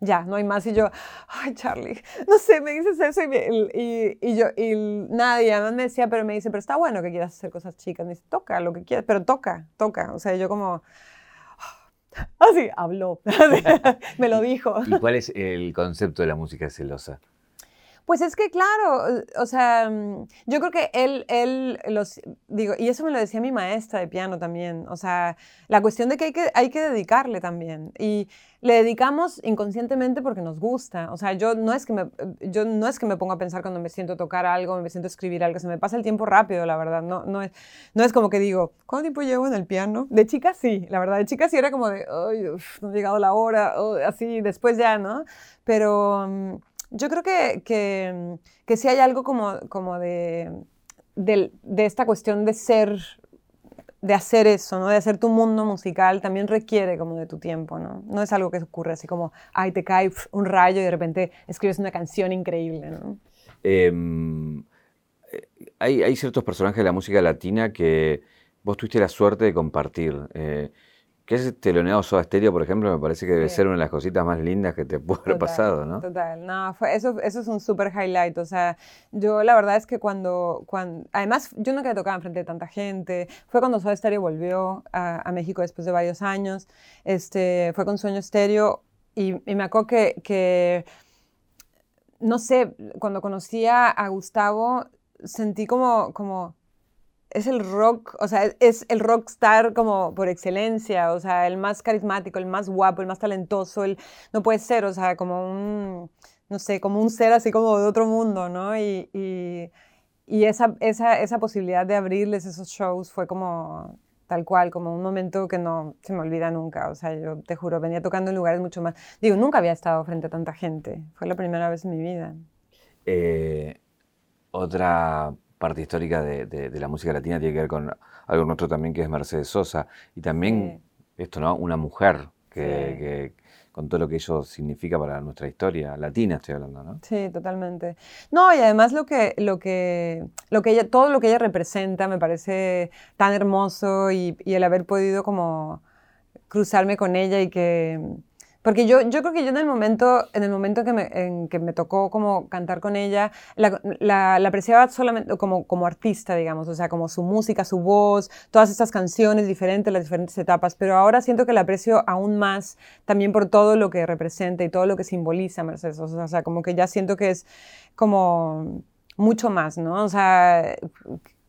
ya, no hay más. Y yo, ay, Charlie, no sé, me dices eso y, y, yo, y nadie, además me decía, pero me dice, pero está bueno que quieras hacer cosas chicas. Me dice, toca lo que quieras, pero toca, toca. O sea, yo como, así, habló, me lo dijo. ¿Y cuál es el concepto de la música celosa? Pues es que claro, o sea, mm, yo creo que él, él los, digo, y eso me lo decía mi maestra de piano también, o sea, la cuestión de que hay que, hay que dedicarle también. Y le dedicamos inconscientemente porque nos gusta. O sea, yo no, es que me, yo no es que me ponga a pensar cuando me siento tocar algo, me siento escribir algo, se me pasa el tiempo rápido, la verdad. No, no, es, no es como que digo, ¿cuánto tiempo llevo en el piano? De chica sí, la verdad, de chica sí era como de, ay, no ha llegado la hora, así, después ya, ¿no? Pero... Yo creo que, que, que sí hay algo como, como de, de, esta cuestión de ser, de hacer eso, ¿no? De hacer tu mundo musical, también requiere como de tu tiempo, ¿no? No es algo que ocurre así como, ay, te cae un rayo y de repente escribes una canción increíble, ¿no? Eh, hay, hay, ciertos personajes de la música latina que vos tuviste la suerte de compartir. Eh, ¿Qué es este teloneado Soda Stereo, por ejemplo? Me parece que debe ser una de las cositas más lindas que te puede haber pasado, ¿no? Total, no, fue, eso, eso es un súper highlight. O sea, yo la verdad es que cuando, cuando. Además, yo nunca he tocado enfrente de tanta gente. Fue cuando Soda Stereo volvió a, a, México después de varios años. Este, fue con Sueño Stereo y, y me acuerdo que, que. No sé, cuando conocí a Gustavo, sentí como. como es el rock, o sea, es el rockstar como por excelencia, o sea, el más carismático, el más guapo, el más talentoso, el, no puede ser, o sea, como un, no sé, como un ser así como de otro mundo, ¿no? Y, y, esa, esa, esa, posibilidad de abrirles esos shows fue como, tal cual, como un momento que no se me olvida nunca. O sea, yo te juro, venía tocando en lugares mucho más... Digo, nunca había estado frente a tanta gente. Fue la primera vez en mi vida. Eh, otra parte histórica de, de, la música latina tiene que ver con algo nuestro también, que es Mercedes Sosa. Y también, esto, ¿no? Una mujer que, que con todo lo que ello significa para nuestra historia latina, estoy hablando, ¿no? Sí, totalmente. No, y además lo que, lo que, lo que ella, todo lo que ella representa me parece tan hermoso y, y el haber podido como cruzarme con ella y que porque yo, yo creo que yo en el momento, en el momento que me, en que me tocó como cantar con ella, la, la, apreciaba solamente como, como artista, digamos, o sea, como su música, su voz, todas estas canciones diferentes, las diferentes etapas, pero ahora siento que la aprecio aún más también por todo lo que representa y todo lo que simboliza Mercedes, o sea, como que ya siento que es como mucho más, ¿no? O sea,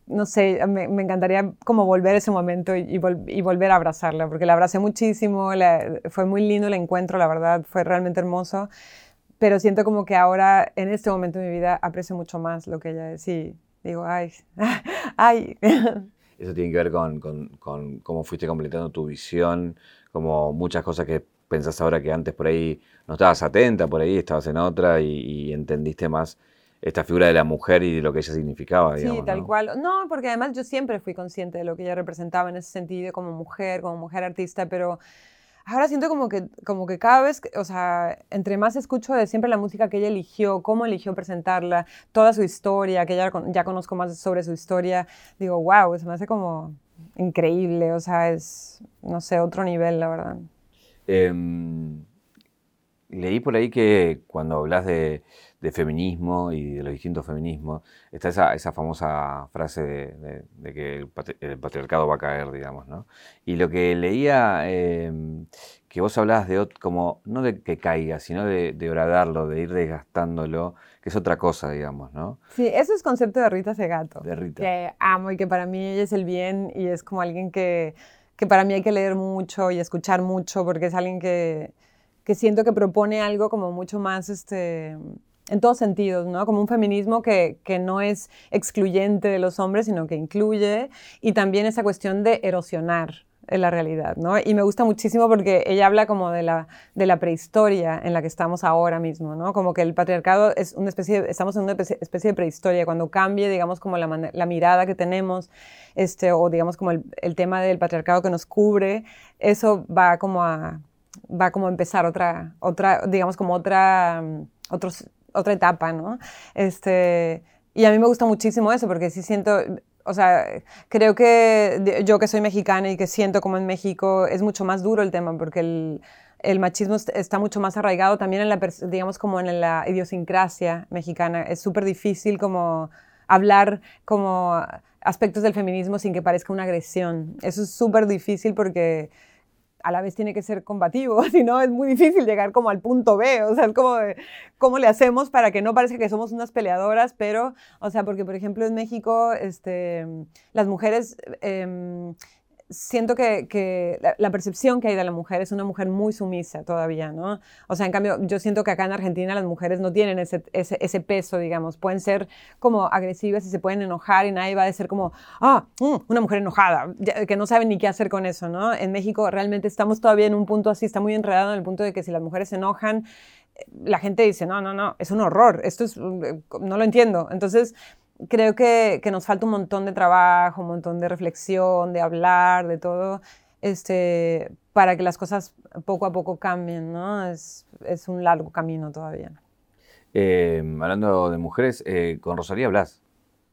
no sé, me, encantaría como volver a ese momento y, volver a abrazarla, porque la abracé muchísimo, fue muy lindo el encuentro, la verdad, fue realmente hermoso, pero siento como que ahora, en este momento de mi vida, aprecio mucho más lo que ella es y digo, ay, ay. Eso tiene que ver con, cómo fuiste completando tu visión, como muchas cosas que pensás ahora que antes por ahí no estabas atenta, por ahí estabas en otra y entendiste más esta figura de la mujer y de lo que ella significaba. Digamos, sí, tal cual. No, porque además yo siempre fui consciente de lo que ella representaba en ese sentido, como mujer, como mujer artista, pero ahora siento como que, como que cada vez, o sea, entre más escucho de siempre la música que ella eligió, cómo eligió presentarla, toda su historia, que ya, ya conozco más sobre su historia, digo, wow, se me hace como increíble, o sea, es, no sé, otro nivel, la verdad. Em, leí por ahí que cuando hablas de de feminismo y de los distintos feminismos, está esa, esa famosa frase de, que el, patriarcado va a caer, digamos, ¿no? Y lo que leía, em, que vos hablabas de, como, no de que caiga, sino de, de horadarlo, de ir desgastándolo, que es otra cosa, digamos, ¿no? Sí, eso es concepto de Rita Segato. De Rita. Que amo y que para mí ella es el bien y es como alguien que, que para mí hay que leer mucho y escuchar mucho porque es alguien que que siento que propone algo como mucho más este, en todos sentidos, ¿no? Como un feminismo que, que, no es excluyente de los hombres, sino que incluye, y también esa cuestión de erosionar la realidad, ¿no? Y me gusta muchísimo porque ella habla como de la, de la prehistoria en la que estamos ahora mismo, ¿no? Como que el patriarcado es una especie, estamos en una especie de prehistoria, cuando cambie, digamos, como la, la mirada que tenemos, este, o digamos como el, el, tema del patriarcado que nos cubre, eso va como a, va como a empezar otra, otra digamos, como otra, otros otra etapa, ¿no? Este, y a mí me gusta muchísimo eso porque sí siento, o sea, creo que yo que soy mexicana y que siento como en México es mucho más duro el tema porque el, el machismo está mucho más arraigado también en la, digamos, como en la idiosincrasia mexicana. Es súper difícil como hablar como aspectos del feminismo sin que parezca una agresión. Eso es súper difícil porque a la vez tiene que ser combativo, si no es muy difícil llegar como al punto B, o sea, es como de, cómo le hacemos para que no parezca que somos unas peleadoras, pero, o sea, porque por ejemplo en México, este, las mujeres... Eh, siento que, la, percepción que hay de la mujer es una mujer muy sumisa todavía, ¿no? O sea, en cambio, yo siento que acá en Argentina las mujeres no tienen ese, peso, digamos. Pueden ser como agresivas y se pueden enojar y nadie va a decir como, ah, mm, una mujer enojada, que no sabe ni qué hacer con eso, ¿no? En México realmente estamos todavía en un punto así, está muy enredado en el punto de que si las mujeres se enojan, eh, la gente dice, no, no, no, es un horror, esto es, mm, no lo entiendo. Entonces, creo que, que, nos falta un montón de trabajo, un montón de reflexión, de hablar, de todo, este, para que las cosas poco a poco cambien, ¿no? Es, es un largo camino todavía. Eh, hablando de mujeres, eh, con Rosalía Blas.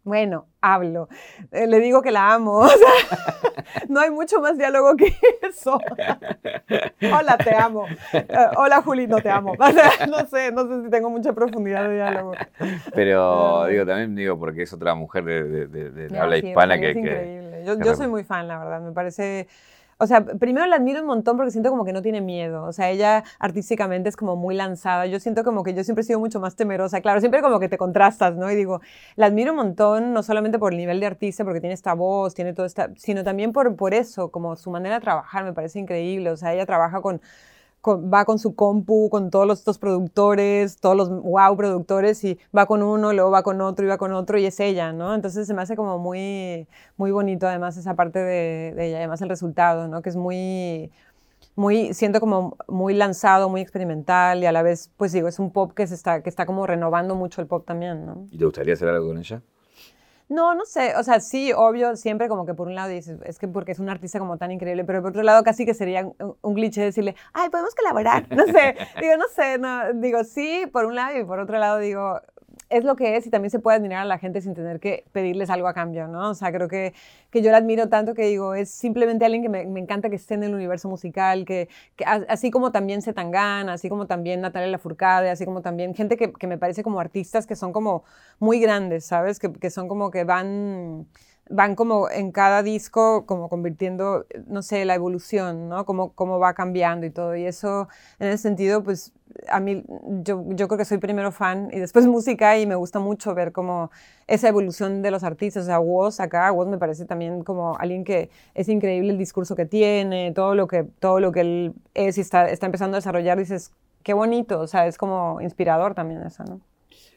Bueno, hablo. Eh, le digo que la amo. no hay mucho más diálogo que eso. Hola, te amo. Eh, hola, Juli, no te amo. no sé, no sé si tengo mucha profundidad de diálogo. Pero digo, también digo porque es otra mujer de, de, habla hispana que... Es increíble. yo, yo soy muy fan, la verdad. Me parece o sea, primero la admiro un montón porque siento como que no tiene miedo. O sea, ella artísticamente es como muy lanzada. Yo siento como que yo siempre he sido mucho más temerosa. Claro, siempre como que te contrastas, ¿no? Y digo, la admiro un montón, no solamente por el nivel de artista, porque tiene esta voz, tiene todo esta, sino también por, por eso, como su manera de trabajar me parece increíble. O sea, ella trabaja con va con su compu, con todos los, estos productores, todos los wow productores, y va con uno, luego va con otro, y va con otro, y es ella, ¿no? Entonces se me hace como muy, muy bonito además esa parte de, ella, además el resultado, ¿no? Que es muy, muy, siento como muy lanzado, muy experimental, y a la vez, pues digo, es un pop que, se está, que está como renovando mucho el pop también, ¿no? ¿Y te gustaría hacer algo con ella? No, no sé, o sea, sí, obvio, siempre como que por un lado dices, es que porque es un artista como tan increíble, pero por otro lado casi que sería un, un cliché decirle, ay, podemos colaborar, no sé, digo, no sé, no, digo, sí, por un lado, y por otro lado digo, es lo que es y también se puede admirar a la gente sin tener que pedirles algo a cambio, ¿no? O sea, creo que, que yo la admiro tanto que digo, es simplemente alguien que me, me encanta que esté en el universo musical, que, que así como también Zetangana, así como también Natalia Lafourcade, así como también gente que, que, me parece como artistas que son como muy grandes, ¿sabes? Que, que son como que van van como en cada disco como convirtiendo, no sé, la evolución, ¿no? Cómo, cómo va cambiando y todo. Y eso, en ese sentido, pues a mí, yo, yo creo que soy primero fan y después música y me gusta mucho ver como esa evolución de los artistas. O sea, Woz acá, Woz me parece también como alguien que es increíble el discurso que tiene, todo lo que, todo lo que él es y está, está empezando a desarrollar. Dices, qué bonito, o sea, es como inspirador también eso, ¿no?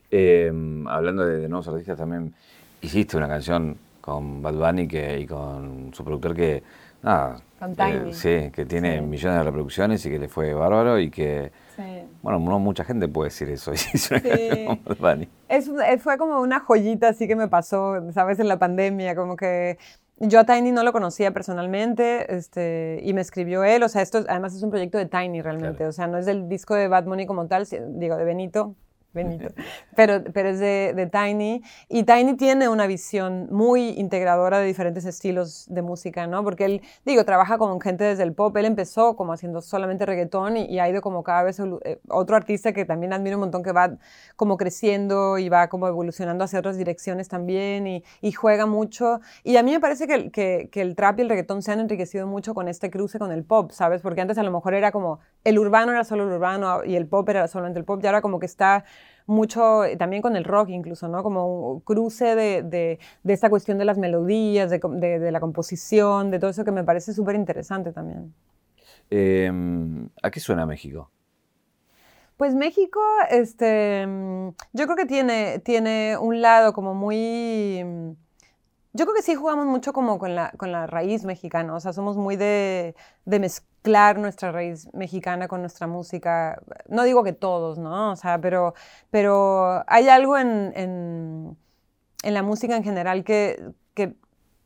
Eh, hablando de, de nuevos artistas, también hiciste una canción con Bad Bunny que, y con su productor que, nada, eh, sí, que tiene sí. millones de reproducciones y que le fue bárbaro y que, sí. bueno, no mucha gente puede decir eso. Sí. Bad Bunny. Es, fue como una joyita así que me pasó, ¿sabes? En la pandemia, como que yo a Tiny no lo conocía personalmente este, y me escribió él, o sea, esto además es un proyecto de Tiny realmente, claro. o sea, no es del disco de Bad Bunny como tal, digo, de Benito, Benito. Pero, pero es de, de, Tiny. Y Tiny tiene una visión muy integradora de diferentes estilos de música, ¿no? Porque él, digo, trabaja con gente desde el pop. Él empezó como haciendo solamente reggaetón y, y ha ido como cada vez eh, otro artista que también admiro un montón que va como creciendo y va como evolucionando hacia otras direcciones también y, y juega mucho. Y a mí me parece que, que, que el trap y el reggaetón se han enriquecido mucho con este cruce con el pop, ¿sabes? Porque antes a lo mejor era como el urbano era solo el urbano y el pop era solamente el pop y ahora como que está mucho, también con el rock incluso, ¿no? Como un cruce de, de, de esta cuestión de las melodías, de, de, la composición, de todo eso que me parece súper interesante también. Eh, ¿A qué suena México? Pues México, este, yo creo que tiene, tiene un lado como muy... Yo creo que sí jugamos mucho como con la, con la raíz mexicana, o sea, somos muy de, de mezclar nuestra raíz mexicana con nuestra música. No digo que todos, ¿no? O sea, pero, pero hay algo en, en, la música en general que,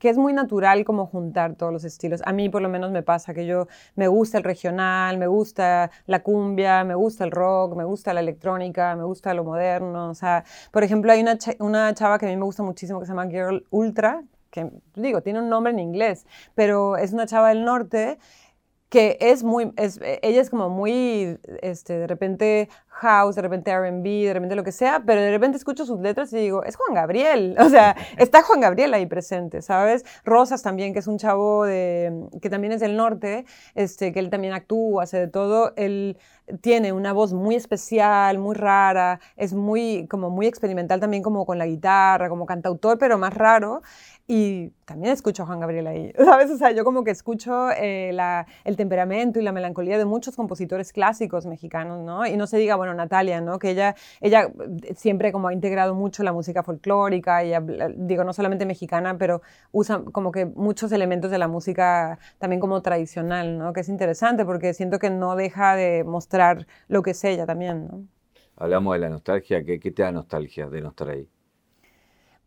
que es muy natural como juntar todos los estilos. A mí por lo menos me pasa que yo me gusta el regional, me gusta la cumbia, me gusta el rock, me gusta la electrónica, me gusta lo moderno. O sea, por ejemplo, hay una, una chava que a mí me gusta muchísimo que se llama Girl Ultra, que digo, tiene un nombre en inglés, pero es una chava del norte que es muy, es, ella es como muy, este, de repente house, de repente R&B, de repente lo que sea, pero de repente escucho sus letras y digo, es Juan Gabriel, o sea, está Juan Gabriel ahí presente, ¿sabes? Rosas también, que es un chavo de, que también es del norte, este, que él también actúa, hace de todo, él tiene una voz muy especial, muy rara, es muy, como muy experimental también como con la guitarra, como cantautor, pero más raro, y también escucho a Juan Gabriel ahí, ¿sabes? O sea, yo como que escucho eh, la, el temperamento y la melancolía de muchos compositores clásicos mexicanos, ¿no? Y no se diga, bueno, Natalia, ¿no? Que ella, ella siempre como ha integrado mucho la música folclórica, y digo, no solamente mexicana, pero usa como que muchos elementos de la música también como tradicional, ¿no? Que es interesante porque siento que no deja de mostrar lo que es ella también. Hablamos de la nostalgia, ¿qué, qué te da nostalgia de no estar ahí?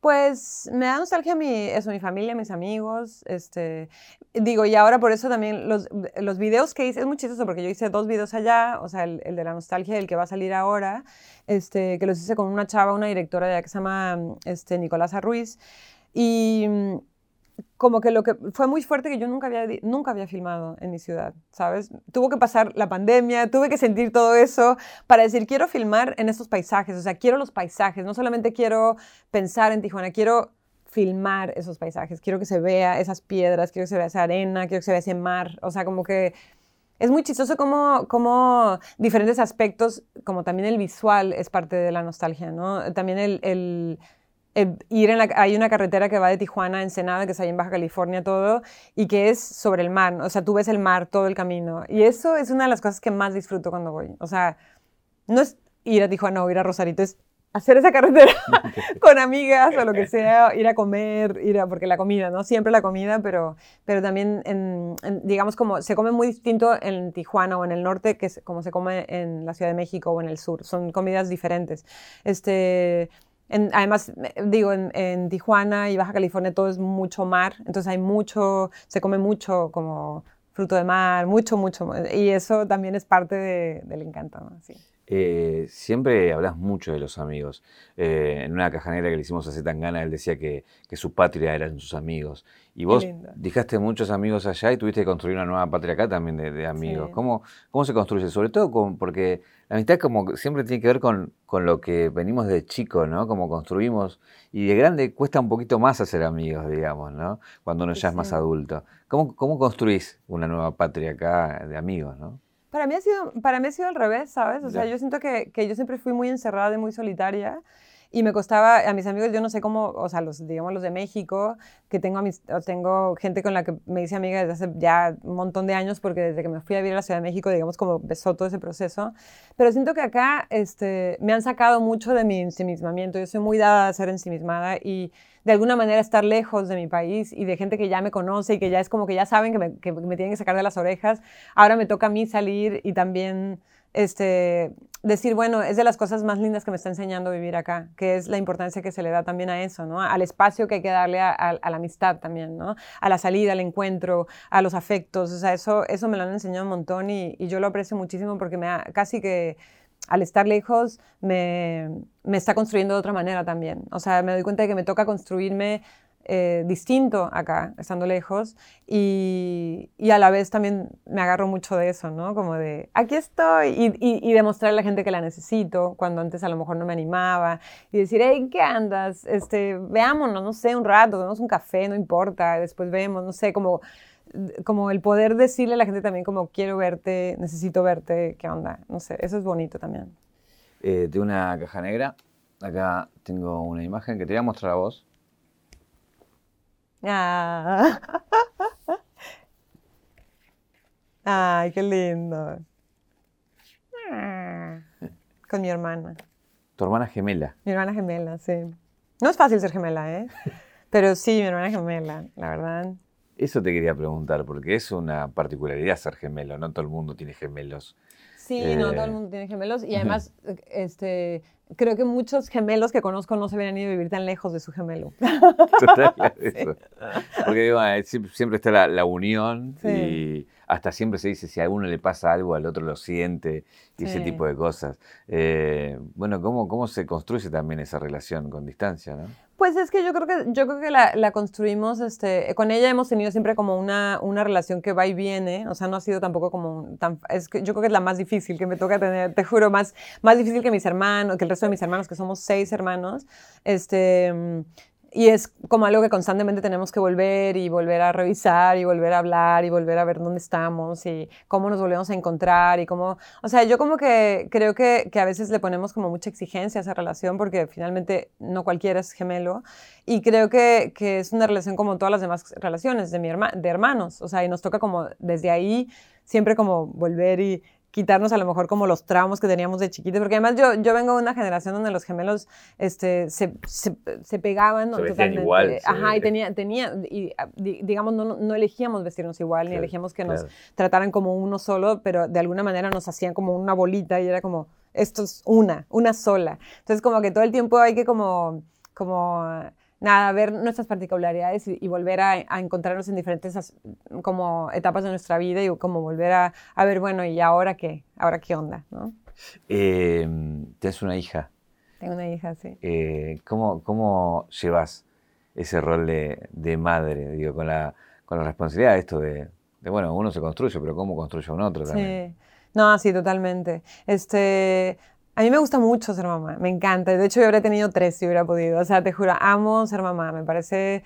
Pues me da nostalgia mi, eso, mi familia, mis amigos, este, digo, y ahora por eso también los, los videos que hice, es muy chistoso porque yo hice dos videos allá, o sea, el, el de la nostalgia y el que va a salir ahora, este, que los hice con una chava, una directora allá que se llama este, Nicolasa Ruiz, y como que lo que fue muy fuerte que yo nunca había, nunca había filmado en mi ciudad, ¿sabes? Tuvo que pasar la pandemia, tuve que sentir todo eso para decir, quiero filmar en estos paisajes, o sea, quiero los paisajes, no solamente quiero pensar en Tijuana, quiero filmar esos paisajes, quiero que se vea esas piedras, quiero que se vea esa arena, quiero que se vea ese mar, o sea, como que es muy chistoso como, como diferentes aspectos, como también el visual es parte de la nostalgia, ¿no? También el eh, ir en la, hay una carretera que va de Tijuana a Ensenada, que es ahí en Baja California todo, y que es sobre el mar, o sea, tú ves el mar todo el camino. Y eso es una de las cosas que más disfruto cuando voy. O sea, no es ir a Tijuana o ir a Rosarito, es hacer esa carretera con amigas o lo que sea, ir a comer, ir a, porque la comida, ¿no? Siempre la comida, pero, pero también, en, digamos, como se come muy distinto en Tijuana o en el norte que como se come en la Ciudad de México o en el sur. Son comidas diferentes. Este, además, digo, en, Tijuana y Baja California todo es mucho mar, entonces hay mucho, se come mucho como fruto de mar, mucho, mucho, y eso también es parte del encanto. Sí. Eh, siempre hablas mucho de los amigos. Eh, en una caja negra que le hicimos a Tangana, él decía que, que, su patria eran sus amigos. Y vos dejaste muchos amigos allá y tuviste que construir una nueva patria acá también de, amigos. ¿Cómo, ¿Cómo se construye? Sobre todo con, porque la amistad como siempre tiene que ver con, con lo que venimos de chico, ¿no? Como construimos. Y de grande cuesta un poquito más hacer amigos, digamos, ¿no? Cuando uno ya es más adulto. ¿Cómo, ¿Cómo construís una nueva patria acá de amigos, ¿no? Para mí ha sido, para mí ha sido al revés, ¿sabes? O sea, yo siento que, que, yo siempre fui muy encerrada y muy solitaria y me costaba, a mis amigos, yo no sé cómo, o sea, los, digamos, los de México, que tengo, mis, tengo gente con la que me hice amiga desde hace ya un montón de años, porque desde que me fui a vivir a la Ciudad de México, digamos, como empezó todo ese proceso. Pero siento que acá este, me han sacado mucho de mi ensimismamiento. Yo soy muy dada a ser ensimismada y de alguna manera estar lejos de mi país y de gente que ya me conoce y que ya es como que ya saben que me, que me tienen que sacar de las orejas. Ahora me toca a mí salir y también este, decir, bueno, es de las cosas más lindas que me está enseñando vivir acá, que es la importancia que se le da también a eso, ¿no? Al espacio que hay que darle a, la amistad también, ¿no? A la salida, al encuentro, a los afectos, o sea, eso, eso me lo han enseñado un montón y, yo lo aprecio muchísimo porque me ha, casi que al estar lejos me, me, está construyendo de otra manera también. O sea, me doy cuenta de que me toca construirme eh, distinto acá, estando lejos, y, y, a la vez también me agarro mucho de eso, ¿no? Como de, aquí estoy, y, y, demostrar a la gente que la necesito, cuando antes a lo mejor no me animaba, y decir, hey, ¿qué andas? Este, veámonos, no sé, un rato, tomemos un café, no importa, después vemos, no sé, como como el poder decirle a la gente también como quiero verte, necesito verte, qué onda, no sé, eso es bonito también. Eh, una caja negra, acá tengo una imagen que te voy a mostrar a vos. Ah. Ay, qué lindo. Con mi hermana. Tu hermana gemela. Mi hermana gemela, sí. No es fácil ser gemela, ¿eh? Pero sí, mi hermana gemela, la verdad. Eso te quería preguntar, porque es una particularidad ser gemelo, no todo el mundo tiene gemelos. Sí, no todo el eh, mundo tiene gemelos y además este, creo que muchos gemelos que conozco no se habían ido a vivir tan lejos de su gemelo. Total, eso. Porque digo, ah, siempre está la, unión y hasta siempre se dice si a uno le pasa algo, al otro lo siente y ese tipo de cosas. Eh, bueno, ¿cómo, ¿cómo se construye también esa relación con distancia? ¿no? Pues es que yo creo que, yo creo que la, construimos, este, con ella hemos tenido siempre como una, una relación que va y viene, o sea, no ha sido tampoco como tan, es que yo creo que es la más difícil que me toca tener, te juro, más, más difícil que mis hermanos, que el resto de mis hermanos, que somos seis hermanos, este, y es como algo que constantemente tenemos que volver y volver a revisar y volver a hablar y volver a ver dónde estamos y cómo nos volvemos a encontrar y cómo, o sea, yo como que creo que, que a veces le ponemos como mucha exigencia a esa relación porque finalmente no cualquiera es gemelo y creo que, que es una relación como todas las demás relaciones de, mi de hermanos, o sea, y nos toca como desde ahí siempre como volver y quitarnos a lo mejor como los traumas que teníamos de chiquitos, porque además yo, yo vengo de una generación donde los gemelos este, se, se, pegaban se totalmente. Igual, Ajá, y tenía, tenía y, digamos, no, no elegíamos vestirnos igual, ni elegíamos que nos trataran como uno solo, pero de alguna manera nos hacían como una bolita y era como, esto es una, una sola. Entonces como que todo el tiempo hay que como, como nada, ver nuestras particularidades y, volver a, encontrarnos en diferentes como etapas de nuestra vida y como volver a, a ver, bueno, ¿y ahora qué? ¿Ahora qué onda? ¿no? Eh, Tienes una hija. Tengo una hija, sí. Eh, ¿cómo, ¿Cómo llevas ese rol de, de, madre, digo, con la, con la responsabilidad de esto de, de, bueno, uno se construye, pero ¿cómo construye un otro también? Sí. No, sí, totalmente. Este, a mí me gusta mucho ser mamá, me encanta. De hecho, yo habría tenido tres si hubiera podido. O sea, te juro, amo ser mamá. Me parece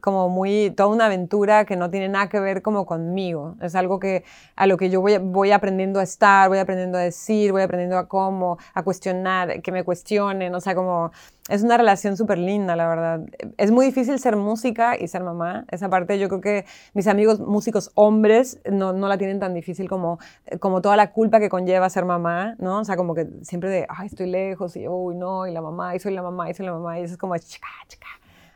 como muy, toda una aventura que no tiene nada que ver como conmigo. Es algo que a lo que yo voy, voy aprendiendo a estar, voy aprendiendo a decir, voy aprendiendo a cómo, a cuestionar, que me cuestionen, o sea, como es una relación súper linda, la verdad. Es muy difícil ser música y ser mamá. Esa parte yo creo que mis amigos músicos hombres no, no la tienen tan difícil como, como toda la culpa que conlleva ser mamá, ¿no? O sea, como que siempre de, ay, estoy lejos y, uy, no, y la mamá, y soy la mamá, y soy la mamá, y eso es como, chica, chica,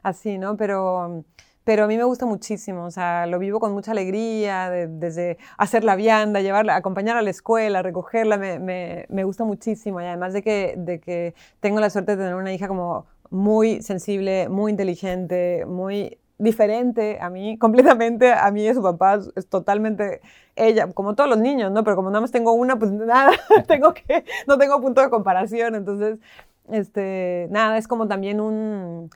así, ¿no? Pero pero a mí me gusta muchísimo, o sea, lo vivo con mucha alegría, desde hacer la vianda, llevarla, acompañar a la escuela, recogerla, me, me, me, gusta muchísimo. Y además de que, de que tengo la suerte de tener una hija como muy sensible, muy inteligente, muy diferente a mí, completamente a mí y su papá, es totalmente ella, como todos los niños, ¿no? Pero como nada más tengo una, pues nada, tengo que, no tengo punto de comparación, entonces, este, nada, es como también un,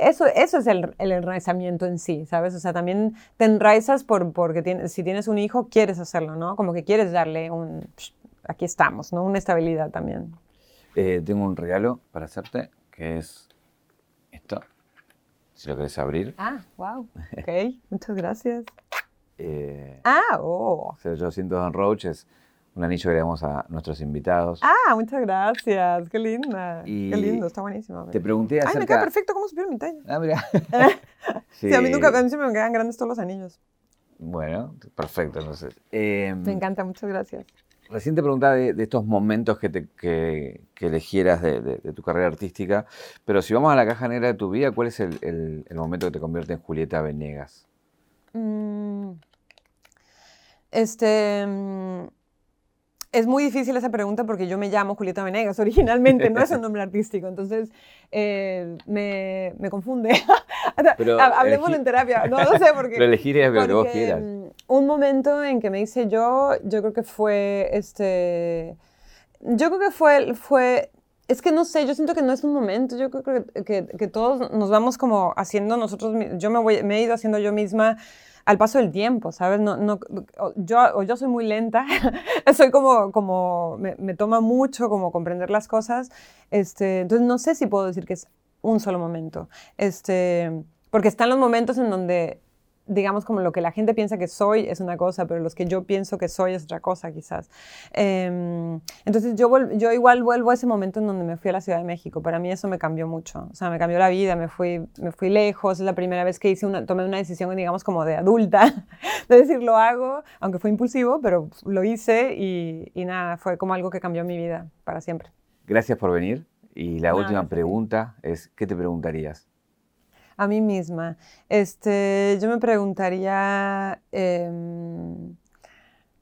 eso, eso es el, el, enraizamiento en sí, ¿sabes? O sea, también te enraizas por, porque si tienes un hijo, quieres hacerlo, ¿no? Como que quieres darle un, aquí estamos, ¿no? Una estabilidad también. Eh, tengo un regalo para hacerte, que es esto, si lo quieres abrir. Ah, wow, ok, muchas gracias. Eh, ah, oh. Yo siento Don Roaches un anillo que le damos a nuestros invitados. Ah, muchas gracias. Qué linda. Qué lindo, está buenísimo. Te pregunté acerca... Ay, me queda perfecto. ¿Cómo supieron mi talla? Ah, mira. sí. a mí nunca, a mí siempre me quedan grandes todos los anillos. Bueno, perfecto, entonces. Em, me encanta, muchas gracias. Recién te preguntaba de, estos momentos que, te, que, que elegieras de, de, tu carrera artística, pero si vamos a la caja negra de tu vida, ¿cuál es el, el, el momento que te convierte en Julieta Venegas? Mm, este... Es muy difícil esa pregunta porque yo me llamo Julieta Venegas originalmente, no es un nombre artístico, entonces eh, me, me, confunde. Hablemos en terapia, no, no sé por qué. Lo elegiré lo que vos quieras. Mm, un momento en que me hice yo, yo creo que fue, este, yo creo que fue, fue es que no sé, yo siento que no es un momento, yo creo que, que, que todos nos vamos como haciendo nosotros, yo me, voy, me he ido haciendo yo misma al paso del tiempo, ¿sabes? No, no, yo, yo soy muy lenta, soy como, como me, toma mucho como comprender las cosas, este, entonces no sé si puedo decir que es un solo momento, este, porque están los momentos en donde digamos, como lo que la gente piensa que soy es una cosa, pero los que yo pienso que soy es otra cosa, quizás. Em, entonces, yo, yo igual vuelvo a ese momento en donde me fui a la Ciudad de México. Para mí eso me cambió mucho. O sea, me cambió la vida, me fui, me fui lejos. Es la primera vez que hice una, tomé una decisión, digamos, como de adulta, de decir, lo hago, aunque fue impulsivo, pero lo hice y, y nada, fue como algo que cambió mi vida para siempre. Gracias por venir. Y la última pregunta es, ¿qué te preguntarías? A mí misma. Este, yo me preguntaría, em,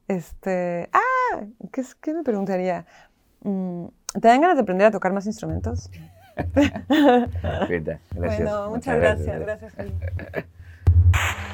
este, ah, ¿qué, ¿qué, me preguntaría? Mm, ¿Te dan ganas de aprender a tocar más instrumentos? gracias. Bueno, muchas, gracias. gracias. gracias